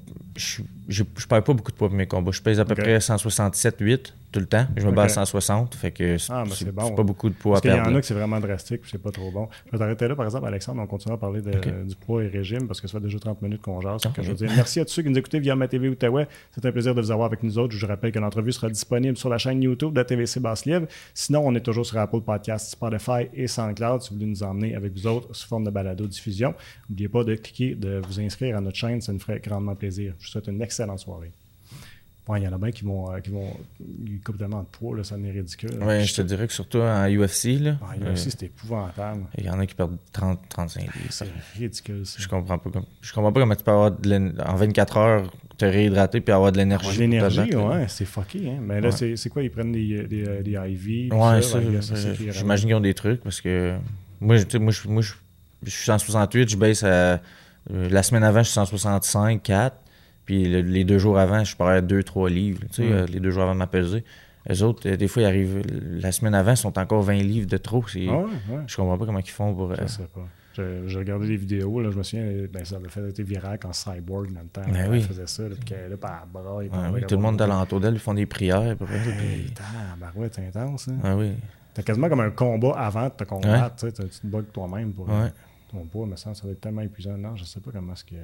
je je perds pas beaucoup de poids pour mes combats. Je pèse à peu Ok. près 167,8 tout le temps. Je me bats à 160. Fait que c'est Ah, c'est bon. pas beaucoup de poids Parce à qu'il y en perdre. a que c'est vraiment drastique, c'est pas trop bon. Je vais t'arrêter là, par exemple, Alexandre, on continue à parler de- du poids et régime, parce que ça fait déjà 30 minutes qu'on jase. Ah, Fait que je veux dire, merci à tous ceux qui nous écoutaient via ma TV Outaouais. C'est un plaisir de vous avoir avec nous autres. Je vous rappelle que l'entrevue sera disponible sur la chaîne YouTube de TVC Basse-Lièvre. Sinon, on est toujours sur Apple Podcasts, Spotify et SoundCloud si vous voulez nous emmener avec vous autres sous forme de balado-diffusion. N'oubliez pas de cliquer, de vous inscrire à notre chaîne, ça nous ferait grandement plaisir. Je vous souhaite une excellente soirée. Ouais, il y en a bien qui vont, euh, qui vont tellement de poids, là, ça en est ridicule. Ouais, je te dirais que surtout en UFC, là, Ah, a euh, c'est épouvantable. il y en a qui perdent 30, 35 livres. C'est ridicule, ça. Je comprends pas comme, je comprends pas comment tu peux avoir de en 24 heures te réhydrater puis avoir de l'énergie. Ouais, te L'énergie, ouais, c'est fucké. Hein? Mais là, Ouais. c'est quoi Ils prennent des, des, des IV Ouais, ça, est j'imagine qu'ils ont des trucs parce que moi, je- tu sais, moi, je, moi, je, je suis 168, je baisse à. euh, la semaine avant, je suis 165, 4. Puis le- les deux jours avant, je pars à 2-3 livres. Tu sais, Mm. euh, les deux jours avant ma pesée. Les autres, euh, des fois, ils arrivent. La semaine avant, ils sont encore 20 livres de trop. C'est- Ah ouais, ouais. Je comprends pas comment ils font pour. euh, Je sais pas. J'ai regardé des vidéos, là, je me souviens, ben, ça avait fait été viral quand Cyborg dans le temps. Ben oui. faisait ça, là, puis qu'elle est ouais, elle oui, va tout le monde alentour d'elle, ils font des prières. Puis, Hey, puis- tabarouette, c'est intense. Hein? ouais, oui. T'as quasiment comme un combat avant de te combattre. tu te bats toi-même pour Ouais. ton poids, mais ça, ça va être tellement épuisant. Non, je sais pas comment est-ce que.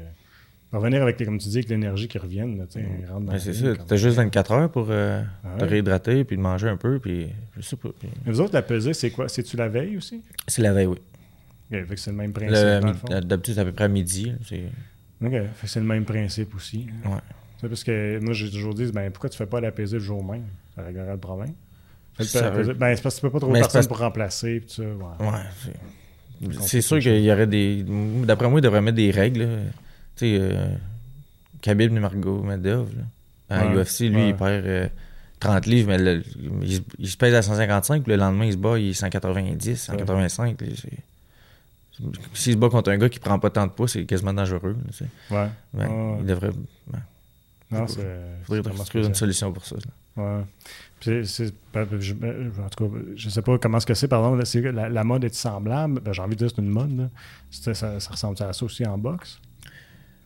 Revenir avec, les- comme tu dis, avec l'énergie qui Ben, le c'est ça. T'as juste 24 heures pour euh, Ah te réhydrater puis de manger un peu. Puis je sais pas. puis- Mais vous autres, la pesée, c'est quoi? C'est-tu la veille aussi? C'est la veille, oui. Ok, fait que c'est le même principe. Fond. D'habitude, c'est à peu près à midi. Ok, c'est le même principe aussi. hein. Ouais. Parce que moi, j'ai toujours dit, ben, pourquoi tu fais pas la pesée le jour même? Ça réglerait le problème. Veut- ben, c'est parce que tu peux pas c'est personnes parce- pour remplacer. Pis tout ça, ouais. Ouais, c'est- sûr qu'il y aurait des. D'après moi, il devrait mettre des règles. Tu sais, euh, Khabib Nurmagomedov, là. À Ouais, UFC, lui, ouais. il perd euh, 30 livres, mais le- il, se- il se pèse à 155, puis le lendemain, il se bat, il est 190, 185. là, c'est- S'il se bat contre un gars qui prend pas tant de poids, c'est quasiment dangereux. là, tu sais. Ouais. Il devrait. Non, c'est. faudrait trouver une solution pour ça. là. Ouais. Puis c'est- c'est- ben, je- ben, en tout cas, je sais pas comment ce que c'est, pardon. là, c'est la, la mode est semblable. Ben, J'ai envie de dire que c'est une mode. Là. Ça, ça ressemble à ça aussi en boxe?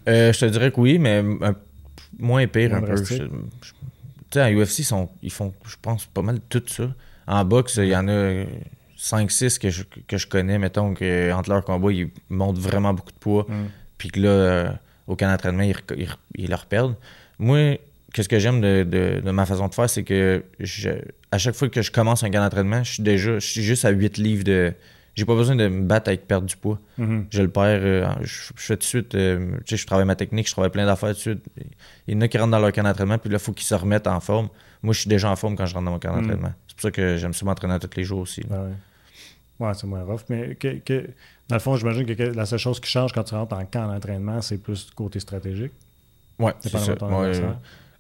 Euh, je te dirais que oui, mais un- moins pire un peu. Tu sais, en UFC, ils, sont, ils font, je pense, pas mal tout ça. En boxe, il y en a. 5-6 que je, que je connais, mettons, que entre leurs combats, ils montent vraiment beaucoup de poids, Mm. puis que là, euh, au camp d'entraînement, ils, ils, ils leur perdent. Moi, qu'est-ce que j'aime de, de- de ma façon de faire, c'est que je, à chaque fois que je commence un camp d'entraînement, je suis déjà, je suis juste à 8 livres de. J'ai pas besoin de me battre avec perdre du poids. Mhm. Je le perds, euh, je, je fais tout de suite, euh, tu sais, je travaille ma technique, je travaille plein d'affaires tout de suite. Il y en a qui rentrent dans leur camp d'entraînement, puis là, il faut qu'ils se remettent en forme. Moi, je suis déjà en forme quand je rentre dans mon camp Mm. d'entraînement. C'est pour ça que j'aime ça m'entraîner tous les jours aussi. Ben ouais. Ouais, c'est moins rough. Mais que, que- dans le fond, j'imagine que la seule chose qui change quand tu rentres en camp d'entraînement, c'est plus côté stratégique. Ouais, c'est ça. Ouais,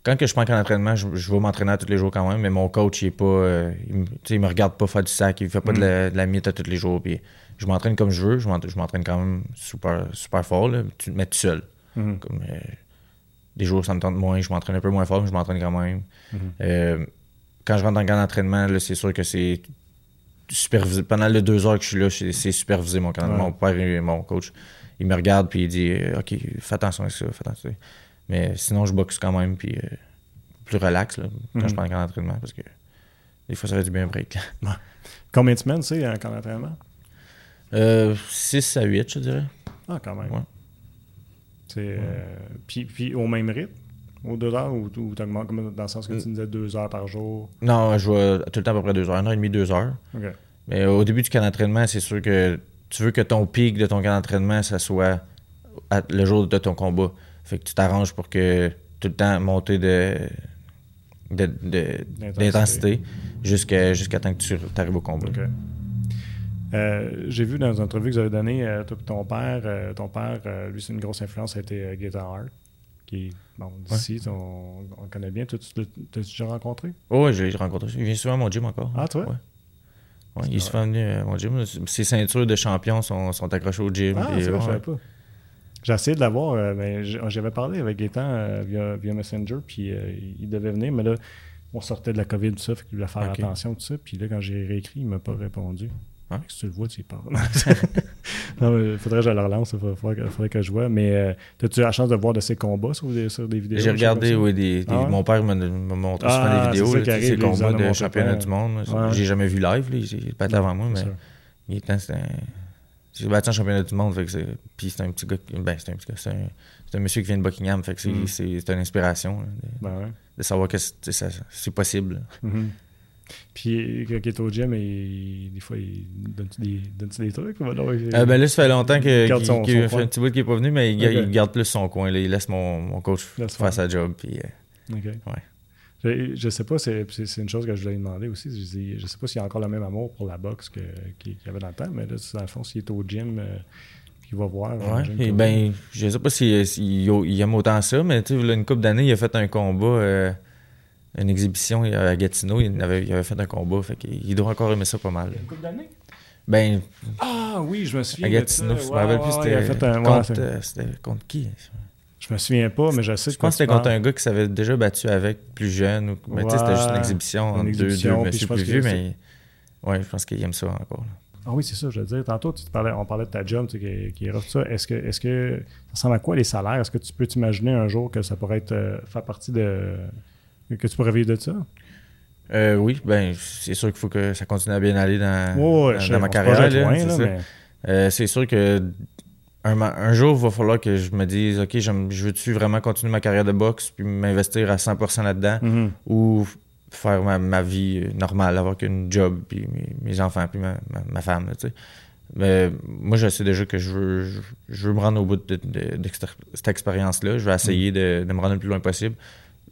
quand que je prends un camp d'entraînement, je, je vais m'entraîner à tous les jours quand même, mais mon coach, il est pas. euh, il, me- il regarde pas faire du sac, il fait pas de, la, de la mythe à tous les jours. Puis je m'entraîne comme je veux, je m'entraîne, quand même super, super fort, là, tu- mais tout seul. Mhm. Comme, euh, des jours, ça me tente moins, je m'entraîne un peu moins fort, mais je m'entraîne quand même. Mhm. Euh, quand je rentre dans le camp d'entraînement, c'est sûr que c'est supervisé. Pendant les deux heures que je suis là, c'est supervisé mon camp Ouais. Mon père et mon coach, il me regarde puis il dit OK, fais attention à ça, fais attention. Mais sinon, je boxe quand même, puis euh, plus relax là, quand Mhm. je prends le camp d'entraînement, parce que des fois, ça fait du bien un break. là. Combien de semaines, c'est, un camp d'entraînement? Euh, 6 à 8, je dirais. Ah, quand même. Ouais. C'est, euh, puis, puis au même rythme? Aux deux heures ou, ou comme dans le sens que tu Mm. disais deux heures par jour? Non, je vais tout le temps à peu près 2 heures, 1 heure et demie, 2 heures. Mais au début du camp d'entraînement, c'est sûr que tu veux que ton pic de ton camp d'entraînement, ça soit à- le jour de ton combat. Fait que tu t'arranges pour que tout le temps monter de, D'intensité. jusqu'à jusqu'à temps que tu arrives au combat. Euh, J'ai vu dans une entrevue que vous avez donnée, euh, ton père, euh, ton père, lui, c'est une grosse influence, ça a été Gaetan Hart, qui bon, d'ici, on, connaît bien. Toi, tu l'as t'as déjà rencontré? Oh, ouais, je l'ai rencontré. Il vient souvent à mon gym encore. Ah, toi? Ouais. Ouais, il est souvent venu à mon gym. Ses ceintures de champion sont, sont accrochées au gym. Ah, je savais pas. J'ai essayé de l'avoir, euh, mais j'- j'avais parlé avec Gaétan euh, via, via Messenger, puis euh, il devait venir, mais là, on sortait de la COVID, tout ça, fait qu'il voulait faire attention, tout ça, puis là, quand j'ai réécrit, il m'a pas répondu. Hein? Si tu le vois, tu y parles. non, mais faudrait que je le relance, il faudrait, que- faudrait que je vois, mais as-tu la chance de voir de ses combats sur des, sur des vidéos? J'ai regardé, oui, des, des- Ah mon père m'a montré Ah, souvent des vidéos, là, arrive, gens combats de championnat du monde. J'ai jamais vu live, là, il est pas avant moi, mais il. J'ai battu en championnat du monde, fait que c'est. Puis c'est un petit gars. Ben, c'est un petit gars. C'est un, un monsieur qui vient de Buckingham, fait que c'est Mm. c'est- c'est une inspiration là, de, Ben ouais. de savoir que c'est possible. Mhm. Puis quand il est au gym, il- des fois, il donne-tu des, donne-tu des trucs? ou non, il- Euh, ben là, ça fait longtemps qu'il son- qu'il son fait coin. un petit bout qu'il est pas venu, mais il, Ok. il garde plus son coin. Là. Il laisse mon, mon coach faire sa job. Puis, euh, OK. Ouais. Je, je sais pas, c'est une chose que je voulais lui demander aussi. Je, dis- je sais pas s'il y a encore le même amour pour la boxe qu'il y avait dans le temps, mais là, dans le fond, s'il est au gym, euh, il va voir. Ouais, et ben, je sais pas s'il s'il- il aime autant ça, mais tu sais, une couple d'années, il a fait un combat, euh, une exhibition à Gatineau, il avait, il avait fait un combat, fait il doit encore aimer ça pas mal. Une couple d'années? Ben, Ah oui, je me souviens. à de Gatineau, ça. je me rappelle plus, c'était ouais, contre, euh, contre qui? Je me souviens pas, mais je sais Je pense que c'était contre un gars qui s'avait déjà battu avec plus jeune, ou, mais tu sais, c'était juste une Ouais, exhibition une entre deux, exhibition, deux monsieur pense plus vieux, mais ouais, je pense qu'il aime ça encore. là. Ah oui, c'est ça, je veux dire. Tantôt, tu te parlais, on parlait de ta job tu sais, qui, qui est rough, ça. Est-ce que, est-ce que ça ressemble à quoi les salaires? Est-ce que tu peux t'imaginer un jour que ça pourrait être euh, faire partie de. que tu pourrais vivre de ça? Euh, oui, ben, c'est sûr qu'il faut que ça continue à bien aller dans, Ouais, dans- ma carrière. projette là, loin, c'est là, ça. mais- Euh, c'est sûr que un, jour, il va falloir que je me dise, OK, je veux-tu vraiment continuer ma carrière de boxe puis m'investir à 100% là-dedans Mhm. ou faire ma, ma vie normale, avoir qu'une job puis mes, mes enfants puis ma, ma- ma femme, tu sais. Mais moi, je sais déjà que je veux, je, je veux me rendre au bout de, de- de cette expérience-là. Je vais essayer de, de me rendre le plus loin possible.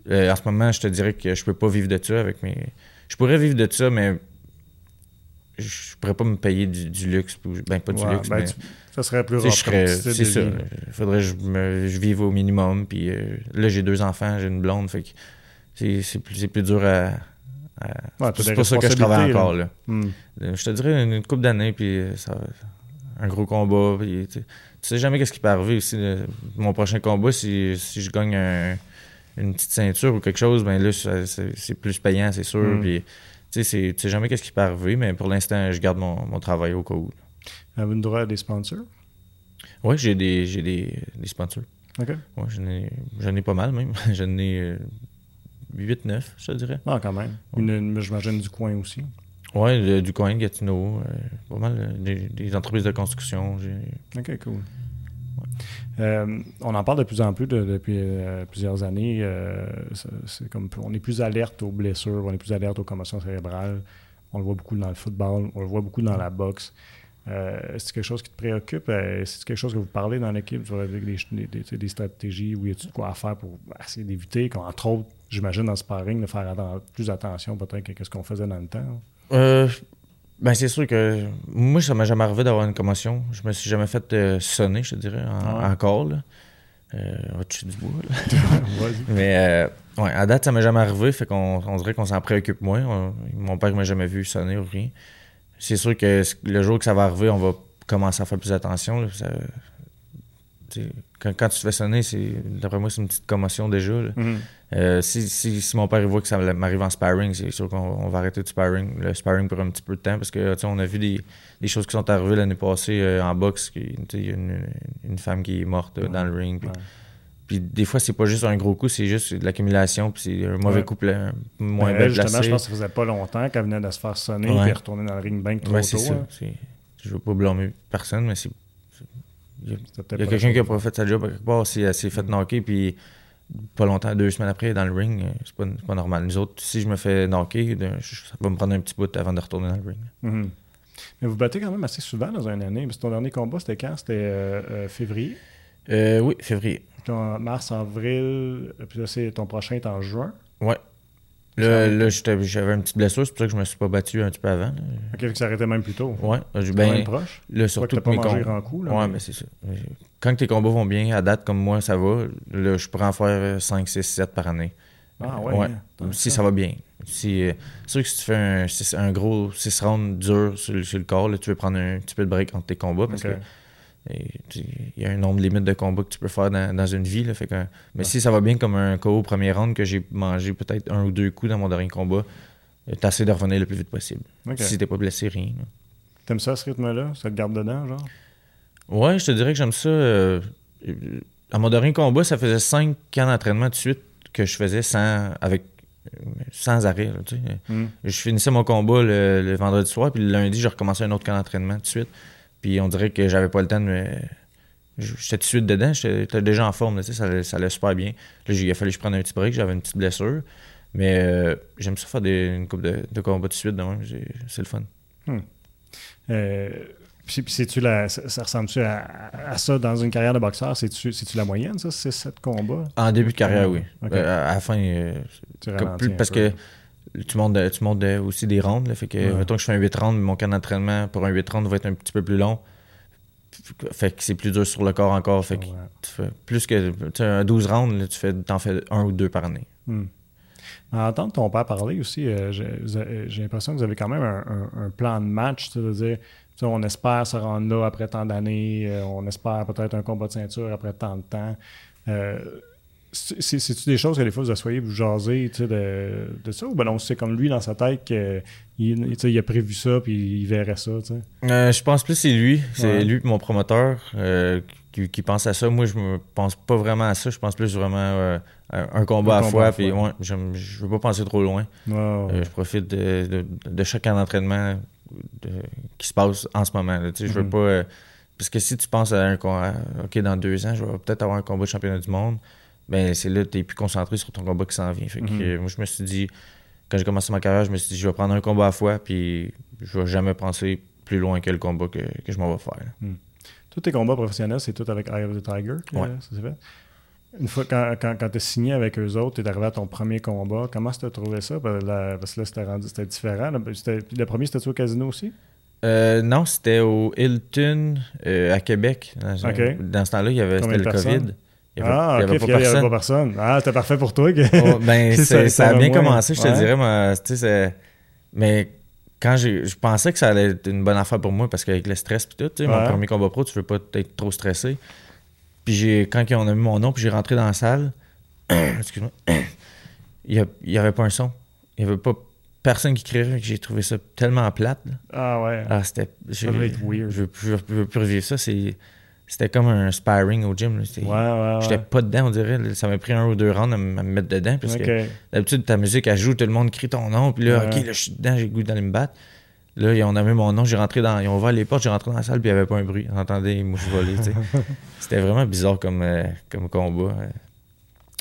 Euh, en ce moment, je te dirais que je peux pas vivre de ça avec mes. Je pourrais vivre de ça, mais je pourrais pas me payer du, du luxe. Ben, pas du Ouais, luxe, ben, mais. tu- ça serait plus style c'est ça. Il faudrait que je, me- je vive au minimum. Puis euh, là, j'ai deux enfants, j'ai une blonde. Fait que c'est, plus, dur à. à- Ouais, t'as c'est pour ça que je travaille encore. Là. Hmm. Euh, Je te dirais une, une couple d'années, puis euh, ça un gros combat. Puis, tu, sais- jamais qu'est-ce qui peut arriver aussi. Mon prochain combat, si, si je gagne un- une petite ceinture ou quelque chose, ben là, c'est, plus payant, c'est sûr. Mm. Puis, tu sais, jamais qu'est-ce qui peut arriver, mais pour l'instant, je garde mon, mon travail au cas où. Avez-vous droit à des sponsors? Oui, j'ai des, j'ai des, des sponsors. OK. Ouais, j'en ai, j'en ai pas mal même. j'en ai 8-9, je te dirais. Ah, quand même. Une- j'imagine du coin aussi. Oui, du coin Gatineau. Euh, pas mal euh, des, des, entreprises de construction. OK, cool. Euh, on en parle de plus en plus depuis plusieurs années. c'est comme on est plus alerte aux blessures, on est plus alerte aux commotions cérébrales. On le voit beaucoup dans le football, on le voit beaucoup dans la boxe. C'est quelque chose qui te préoccupe? c'est quelque chose que vous parlez dans l'équipe? Vous avez des, des, stratégies où il y a de quoi faire pour essayer d'éviter, entre autres, j'imagine, dans le sparring, de faire plus attention peut-être que ce qu'on faisait dans le temps? Euh, ben, c'est sûr que moi, ça m'a jamais arrivé d'avoir une commotion. Je me suis jamais fait euh, sonner, je te dirais, encore. Là. Euh, du bois. Mais euh, ouais, à date, ça m'est jamais arrivé. Fait qu'on on dirait qu'on s'en préoccupe moins. mon père m'a jamais vu sonner ou rien. C'est sûr que le jour que ça va arriver, on va commencer à faire plus attention. Là. Ça, quand, quand, tu te fais sonner, c'est d'après moi, c'est une petite commotion déjà. Mm-hmm. Euh, si, si, si, mon père voit que ça m'arrive en sparring, c'est sûr qu'on va arrêter le sparring, le sparring pour un petit peu de temps parce que on a vu des, des choses qui sont arrivées l'année passée euh, en boxe. Il y a une, une, femme qui est morte euh, dans le ring. Puis, des fois, c'est pas juste un gros coup, c'est juste de l'accumulation, puis c'est un mauvais coup moins ben, Justement, je pense que ça faisait pas longtemps qu'elle venait de se faire sonner et retourner dans le ring bien trop tôt. Ça. Hein. Je veux pas blâmer personne, mais c'est il y a, quelqu'un qui a pas fait sa job quelque part, elle s'est fait knocker, puis pas longtemps, deux semaines après, dans le ring, euh, c'est pas, pas normal. Nous autres, si je me fais knocker, ça va me prendre un petit bout avant de retourner dans le ring. Mm-hmm. Mais vous battez quand même assez souvent dans une année. ton dernier combat, c'était quand? C'était euh, euh, février? Oui, février. Ton mars, avril, puis là, c'est ton prochain est en juin Ouais. Là, là j'avais une petite blessure, c'est pour ça que je me suis pas battu un petit peu avant. Ok, ça arrêtait même plus tôt. Ouais, j'ai bien. Même proche. Là, surtout que pas mangé grand coup. Là, ouais, mais, c'est ça. Quand tes combats vont bien, à date comme moi, ça va. Là, je pourrais en faire 5, 6, 7 par année. Ah ouais. ouais. Si ça va bien. Si, euh, c'est sûr que si tu fais un, un gros 6 rounds dur sur, sur, le corps, là, tu veux prendre un petit peu de break entre tes combats parce que il y a un nombre limite de combats que tu peux faire dans, une vie. Là, fait que, mais si ça va bien comme un KO au premier round que j'ai mangé peut-être un ou deux coups dans mon dernier combat, euh, t'essaies de revenir le plus vite possible. Si t'es pas blessé, rien. T'aimes ça, ce rythme-là? Ça te garde dedans, genre? Ouais, je te dirais que j'aime ça. Euh, à mon dernier combat, ça faisait cinq ans d'entraînement de suite que je faisais sans, avec, sans arrêt. Hmm. Je finissais mon combat le, le, vendredi soir, puis le lundi, je recommençais un autre camp d'entraînement de suite. Puis on dirait que j'avais pas le temps de me. J'étais tout de suite dedans, j'étais déjà en forme, ça, ça allait super bien. Là, il a fallu que je prenne un petit break, j'avais une petite blessure. Mais euh, j'aime ça faire des, une coupe de, de combats de suite, c'est le fun. Hmm. Euh, puis, tu la, ça, ressemble-tu à, ça dans une carrière de boxeur? C'est-tu la moyenne, ça, c'est 7 combats? En début de carrière, oui. Euh, à la fin, plus, parce que tu montes, tu montes aussi des rondes. fait que, mettons que je fais un 8 rounds, mon camp d'entraînement pour un 8 rounds va être un petit peu plus long. Fait que c'est plus dur sur le corps encore. Fait que tu fais plus que un 12 rounds, tu fais, en fais un ou deux par année. Hmm. En entendre ton père parler aussi, euh, j'ai l'impression que vous avez quand même un, plan de match, c'est-à-dire on espère se rendre là après tant d'années, euh, on espère peut-être un combat de ceinture après tant de temps. Euh, c'est-tu des choses que des fois vous asseyez, vous jasez de, de ça? Ou ben non, c'est comme lui dans sa tête qu'il il a prévu ça puis il verrait ça? Euh, je pense plus que c'est lui. C'est lui mon promoteur euh, qui, pense à ça. Moi, je me pense pas vraiment à ça. Je pense plus vraiment euh, un combat à fois. Puis, ouais, je, je veux pas penser trop loin. je profite de, de, chaque d'entraînement qui se passe en ce moment. Je veux mm-hmm. pas. parce que si tu penses à un combat, OK, dans deux ans, je vais peut-être avoir un combat de championnat du monde ben c'est là que tu es plus concentré sur ton combat qui s'en vient. Fait que, mhm. moi, je me suis dit, quand j'ai commencé ma carrière, je me suis dit, je vais prendre un combat à fois, puis je vais jamais penser plus loin que le combat que, que je m'en vais faire. Mhm. Tous tes combats professionnels, c'est tout avec Eye of the Tiger que ça s'est fait? Une fois, quand, quand, quand tu as signé avec eux autres, tu es arrivé à ton premier combat, comment tu as trouvé ça? Parce que là, c'était rendu c'était différent. Le premier, c'était au casino aussi? Euh, non, c'était au Hilton euh, à Québec. Dans, dans ce temps-là, il y avait le COVID ah, ok, il n'y avait, pas personne. Ah, c'était parfait pour toi. Oh, ben, ça, a bien commencé, je te dirais. Mais, mais quand je pensais que ça allait être une bonne affaire pour moi parce qu'avec le stress et tout, mon premier combat pro, tu veux pas être trop stressé. Puis quand on a mis mon nom, puis j'ai rentré dans la salle, excuse-moi, il n'y avait pas un son. Il n'y avait pas personne qui criait. J'ai trouvé ça tellement plate. Ah ouais. Ah, c'était. Ça être weird. Je ne veux plus revivre ça. C'est c'était comme un sparring au gym. Ouais, ouais, J'étais pas dedans, on dirait. Ça m'a pris un ou deux rounds à, me mettre dedans. Parce que d'habitude, ta musique, elle joue, tout le monde crie ton nom. Puis là. OK, là, je suis dedans, j'ai le goût d'aller me battre. Là, ils ont nommé mon nom, j'ai rentré dans. Ils ont ouvert les portes, j'ai rentré dans la salle, puis il n'y avait pas un bruit. On entendait les mouches voler, tu sais. C'était vraiment bizarre comme, euh, comme combat. euh.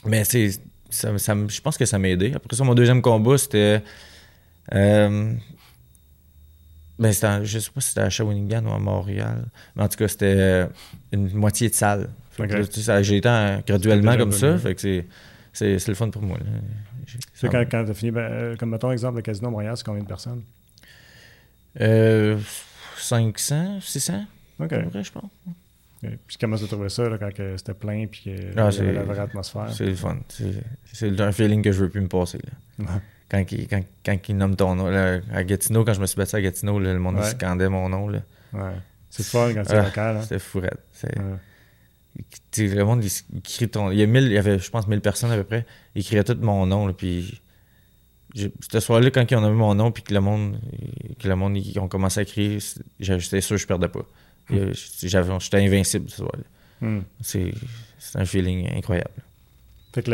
Mais c'est. Ça, je pense que ça m'a aidé. Après ça, mon deuxième combat, c'était. euh, ben, c'était je sais pas si c'était à Shawinigan ou à Montréal. Mais en tout cas, c'était euh, une moitié de salle. Fait que Ok. là, tu sais, ça- j'ai été en- graduellement comme ça. Fait que c'est, c'est, c'est le fun pour moi. C'est quand, quand t'as fini, ben, euh, comme mettons exemple, le Casino Montréal, c'est combien de personnes? Euh, 500, 600, OK. je pense. Ok. Puis comment tu ça là, quand que c'était plein puis qu'il Ah, y avait c'est- la vraie atmosphère? C'est le fun. C'est, c'est un feeling que je veux plus me passer. là. Quand, il, quand, quand il nomme ton nom. là, à Gatineau, quand je me suis battu à Gatineau, là, le monde Ouais. scandait mon nom. Là. Ouais. C'est fun quand c'est Ah, local. Hein? C'était fourette. C'est, Ouais. le monde, il, crie ton. Il y, a 1000, il y avait, je pense, 1000 personnes à peu près. Ils criaient tout mon nom. Là, puis ce soir-là, quand ils ont nommé mon nom, puis que le monde, que le monde ils ont commencé à crier, c'est- j'étais sûr que je perdais pas. J'avais- J'étais invincible ce soir-là. Hmm. C'est, c'est un feeling incroyable. Fait que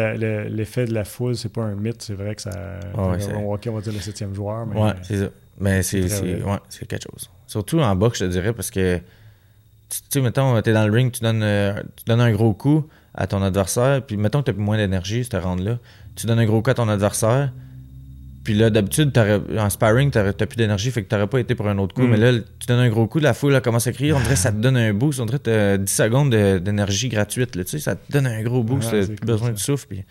l'effet de la foule, c'est pas un mythe, c'est vrai que ça. ouais, c'est- on, on va dire le septième joueur, mais. Ouais, c'est ça. Mais c'est, ouais, quelque chose. Surtout en boxe, je te dirais, parce que, tu tu sais, mettons, t'es dans le ring, tu donnes, euh, tu donnes un gros coup à ton adversaire, puis mettons que t'as moins d'énergie, ce round-là, tu donnes un gros coup à ton adversaire, puis là, d'habitude, en sparring, t'as plus d'énergie, fait que t'aurais pas été pour un autre coup, Mm. mais là, tu donnes un gros coup, la foule elle commence à crier, on dirait que ça te donne un boost, on dirait que t'as 10 secondes de- d'énergie gratuite, là, tu sais, ça te donne un gros boost, t'as cool, besoin ça. de souffle, puis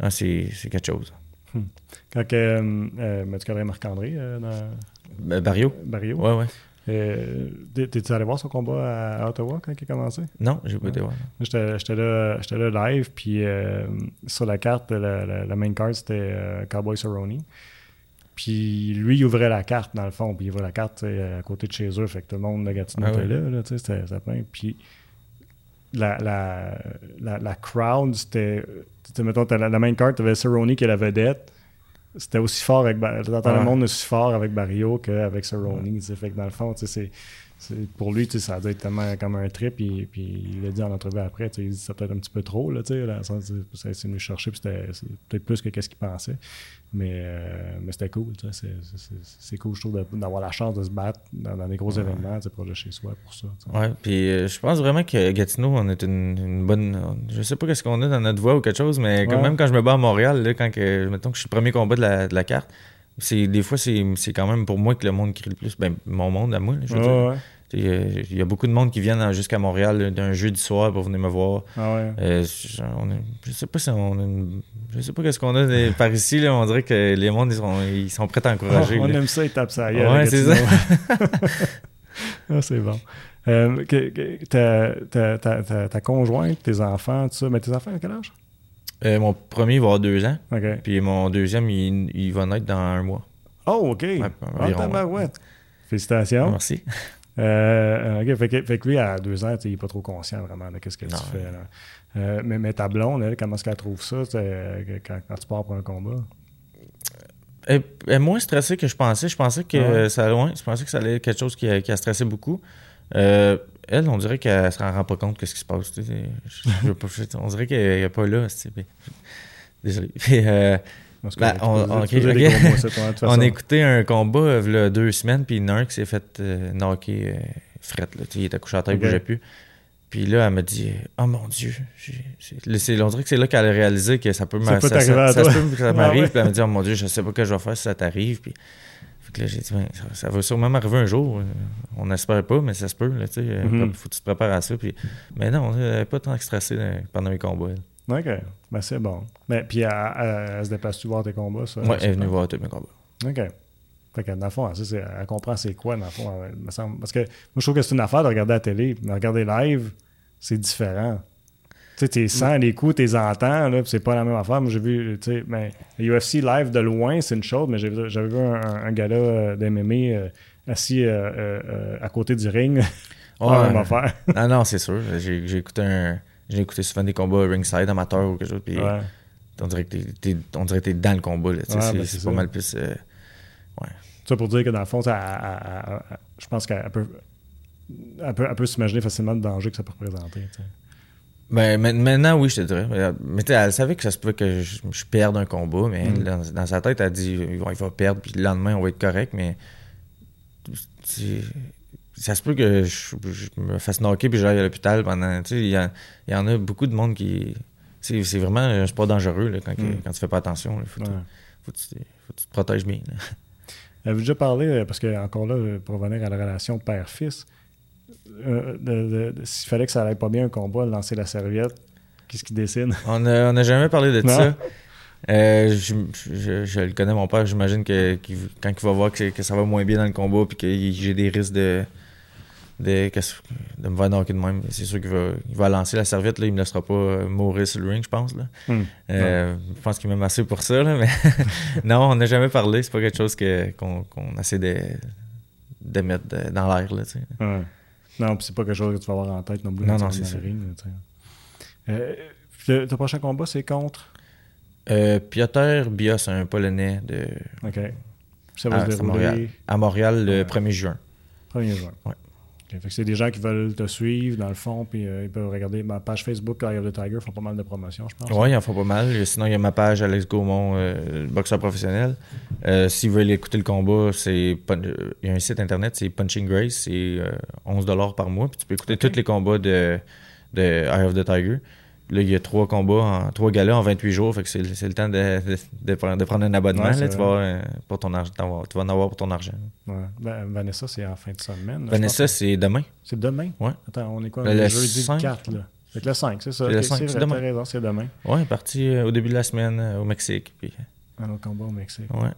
ah, c'est, quelque chose. Quand que, euh, euh, mais tu connais Marc-André euh, dans Ben, Barrio? Barrio? Ouais, ouais. Euh, t'es- T'es-tu allé voir son combat à Ottawa quand il a commencé? Non, j'ai pas été voir. J'étais là, live, puis euh, sur la carte, la, la- la main card, c'était euh, Cowboy Cerrone. Puis lui, il ouvrait la carte, dans le fond, puis il ouvrait la carte à côté de chez eux, fait que tout le monde de Gatineau Ah était ouais. là, là, c'était plein. Puis la, la, la, crowd, c'était... Mettons, la main card, t'avais Cerrone qui est la vedette. C'était aussi fort avec... Bar- le monde aussi fort avec Barrio qu'avec Cerrone, fait que dans le fond, tu sais, c'est... C'est- Pour lui, ça a dû être tellement comme un trip. Et, puis il l'a dit en entrevue après. Il dit c'était peut-être un petit peu trop. Là, tu sais, dans le sens, c'est- c'est venu chercher. puis c'était c'est peut-être plus que qu'est-ce qu'il pensait. Mais, euh, mais c'était cool. tu sais, C'est cool, je trouve, d'avoir la chance de se battre dans, dans des gros événements tu sais, proche de chez soi pour ça. Ouais, puis euh, je pense vraiment que Gatineau, on est une, une bonne. Je sais pas qu'est-ce qu'on a dans notre voix ou quelque chose, mais quand Ouais. même quand je me bats à Montréal, là, quand que, mettons que je suis le premier combat de la, de la carte, c'est des fois c'est c'est quand même pour moi que le monde crie le plus. Ben, mon monde à moi, là, je veux Ouais, dire. Il y a beaucoup de monde qui viennent en- jusqu'à Montréal d'un jeudi soir pour venir me voir. Ah ouais. Euh, je, on a- je sais pas si on a une- je sais pas qu'est-ce qu'on a des- par ici là, on dirait que les mondes ils sont, ils sont prêts à encourager. Ah, on là. aime ça, il tape ça. Ouais, c'est Gatineau. ah, c'est bon. Euh, que- que- ta, ta, ta, ta- ta conjointe, tes enfants, tout ça. Mais tes enfants, à quel âge? Euh, mon premier il va avoir deux ans, puis mon deuxième il, il va naître dans un mois. Oh, OK. ah, environ. Félicitations. Merci. Euh, ok, fait que, fait que lui, à deux ans, il n'est pas trop conscient vraiment de ce que Non, tu fais. là. Euh, mais, mais ta blonde, elle, comment est-ce qu'elle trouve ça euh, quand, quand tu pars pour un combat? Elle est moins stressée que je pensais. Je pensais que Ah ouais? ça, ouais, je pensais que ça allait être quelque chose qui, a- qui a stressé beaucoup. Euh, elle, on dirait qu'elle se rend pas compte de ce qui se passe. Je- je je- on dirait qu'elle n'est pas là. Désolé. Puis, que Ben, on- peux- on- mots, toi, on a écouté un combat euh, deux semaines, puis il y en a un qui s'est fait euh, knocker euh, fret. Là, il était couché à terre, il Ok. bougeait plus. Puis là, elle m'a dit Oh mon Dieu. c'est- on dirait que c'est là qu'elle a réalisé que ça peut Ça m'a- peut t'arriver à ça peut que ça Ah m'arrive. ouais. Puis elle m'a dit Oh mon Dieu, je sais pas ce que je vais faire si ça t'arrive. Puis fait que là, j'ai dit Ben, ça, ça va sûrement m'arriver un jour. Euh, On n'espère pas, mais ça se peut. Sais, euh, Mhm. faut que tu te prépares à ça. Puis... Mais non, elle n'est pas tant stressée euh, pendant les combats. OK, ben, c'est bon. Mais, puis elle, elle- elle se déplace-tu voir tes combats? Ça, c'est elle est venue voir tous mes combats. OK. Fait que dans le fond, ça, c'est- elle comprend c'est quoi, dans le fond. elle- me semble. Parce que moi, je trouve que c'est une affaire de regarder la télé, mais regarder live, c'est différent. Tu sais, tu sens les coups, tu entends, là, c'est pas la même affaire. Moi, j'ai vu, tu sais, mais le UFC live de loin, c'est une chose, mais j'avais vu un, gars-là euh, d'MMA euh, assis euh, à côté du ring. pas la même affaire. Ah non, c'est sûr. J'ai j'ai écouté un. J'ai écouté souvent des combats ringside amateurs ou quelque chose. Puis Ouais. on dirait que t'es- t'es on dirait que t'es dans le combat. Ouais, ben, c'est pas mal plus. euh, Ça pour dire que dans le fond, je pense qu'elle peut. elle peut, elle peut s'imaginer facilement le danger que ça peut représenter. Ben, ma- maintenant, oui, je te dirais. Mais, elle savait que ça se peut que je, je perde un combat, mais Mm. dans, dans sa tête, elle dit il va, perdre, puis le lendemain, on va être correct, mais ça se peut que je, je me fasse knocker puis j'aille à l'hôpital pendant. Tu sais, il y, en a beaucoup de monde qui. C'est vraiment un sport dangereux là, quand, Mm. quand tu fais pas attention. Il faut, que tu- Ouais. faut, que tu- faut que tu te protèges bien. Avez-vous déjà parlé, euh, parce que encore là, euh, pour revenir à la relation père-fils, euh, s'il fallait que ça allait pas bien un combat, lancer la serviette, qu'est-ce qu'il décide? On n'a on a jamais parlé de Non? ça. Euh, je, je- je le connais, mon père. J'imagine que quand il va voir que, que ça va moins bien dans le combat puis que j'ai des risques de, de, de me voir knocker de même, c'est sûr qu'il va, il va lancer la serviette. Là, il me laissera pas euh, mourir sur le ring, je pense. Là. Hmm. Euh, Je pense qu'il m'aime assez pour ça. Là, mais non, on n'a jamais parlé. C'est pas quelque chose que, qu'on, qu'on essaie de, de mettre de- dans l'air. Là, tu sais. Ouais. Non, puis c'est pas quelque chose que tu vas avoir en tête non plus. Non, non, c'est le ring. Euh, le- ton prochain combat, c'est contre? Euh, Piotr Bios, un Polonais de, OK. Ça va Ah, se c'est à dérouler Montréal. à Montréal le Ouais. 1er juin. 1er juin. Ouais. OK. Fait que c'est des gens qui veulent te suivre, dans le fond, puis euh, ils peuvent regarder ma page Facebook, Eye of the Tiger, font pas mal de promotions, je pense. Oui, ils en font pas mal. Sinon, il y a ma page Alex Gaumont, euh, boxeur professionnel. Euh, S'ils veulent écouter le combat, c'est euh, il y a un site internet, c'est Punching Grace, c'est euh, 11 par mois. Puis tu peux écouter tous les combats de, de Eye of the Tiger. Là, il y a trois combats, en, trois galas en 28 jours. Fait que c'est le temps de, de, de prendre un abonnement. Ouais, là, tu, vas, euh, pour ton argent, tu vas en avoir pour ton argent. Ouais. Ben, Vanessa, c'est en fin de semaine. là, Vanessa, c'est demain. C'est demain? Ouais. Attends, on est quoi? Le- est le jeudi 5. le 4, là. Fait que le 5, c'est ça. C'est le Ok, 5, c'est demain. Raison, c'est demain. Ouais, parti euh, au début de la semaine euh, au Mexique. Puis, Un autre combat au Mexique. ouais.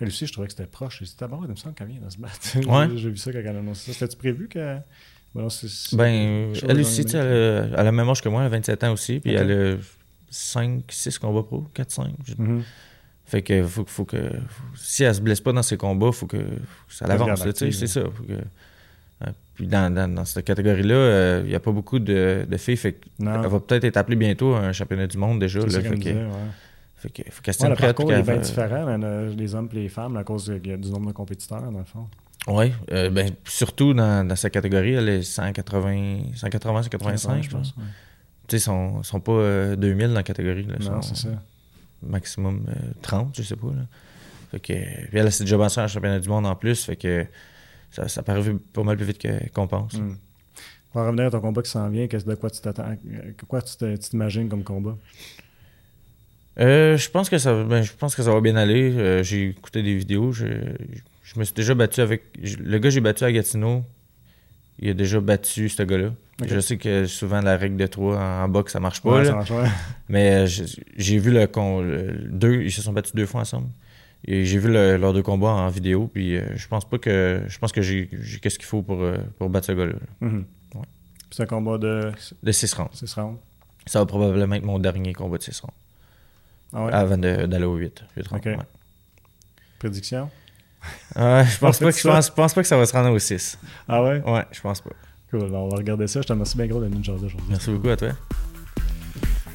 Elle aussi, je trouvais que c'était proche. Dit, d'abord, il me semble qu'elle vient de se battre. Ouais. J'ai vu ça quand elle a annoncé ça. C'était-tu prévu que. Bon, Ben, elle aussi, les tu sais, elle, a- elle a la même âge que moi, elle a 27 ans aussi, puis elle a 5, 6 combats pro, 4, 5. Mhm. Fait que faut, faut que. si elle se blesse pas dans ses combats, faut que, faut que ça l'avance, tu sais, c'est ça. faut que- euh, puis dans, dans, dans cette catégorie-là, il n'y a pas beaucoup de, de filles, fait elle va peut-être être appelée bientôt à un championnat du monde déjà. Là, fait, que, ouais. fait que faut qu'elle se Ouais, le parcours est bien va- différent, hein, le- les hommes et les femmes, à cause du nombre de compétiteurs, dans le fond. Oui, euh, ben, surtout dans, dans sa catégorie, elle est 180, 180 185, je pense. ouais. Tu sais, ils sont, sont pas euh, 2000 dans la catégorie. Là, Non, c'est ça. maximum euh, 30, je sais pas. Là. Fait que, puis elle, c'est déjà battu en championnat du monde en plus. Fait que ça, ça paraît pas mal plus vite que- qu'on pense. Mm. Pour en revenir à ton combat qui s'en vient, qu'est-ce de quoi tu t'attends euh, Quoi tu te- tu t'imagines comme combat? Euh, je pense que ça ben, je pense que ça va bien aller. Euh, j'ai écouté des vidéos. Je, je me suis déjà battu avec. je- le gars que j'ai battu à Gatineau, il a déjà battu ce gars-là. Je sais que souvent la règle de 3 en, boxe, ça marche pas. Ouais, là. ça marche, ouais. Mais euh, je- j'ai vu le, con- le- deux, ils se sont battus deux fois ensemble. Et j'ai vu le- leurs deux combats en vidéo, puis euh, je pense pas que je pense que j'ai qu'est-ce qu'il faut pour, euh, pour battre ce gars-là. Mhm. Ouais. Puis C'est un combat de De 6 rounds. 6 rounds. Ça va probablement être mon dernier combat de 6 rounds. Ah. Avant d'aller au 8. 8 rounds. Prédiction? Je pense pas que je ça? pense, pas que ça va se rendre au 6. Ah ouais? Ouais, je pense pas. Cool. On va regarder ça. Je te remercie bien gros de nous aujourd'hui. Merci beaucoup à toi.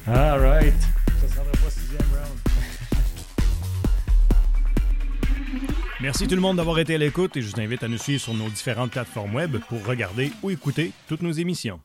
All right. Ça se rendra pas sixième round. Merci tout le monde d'avoir été à l'écoute et je vous invite à nous suivre sur nos différentes plateformes web pour regarder ou écouter toutes nos émissions.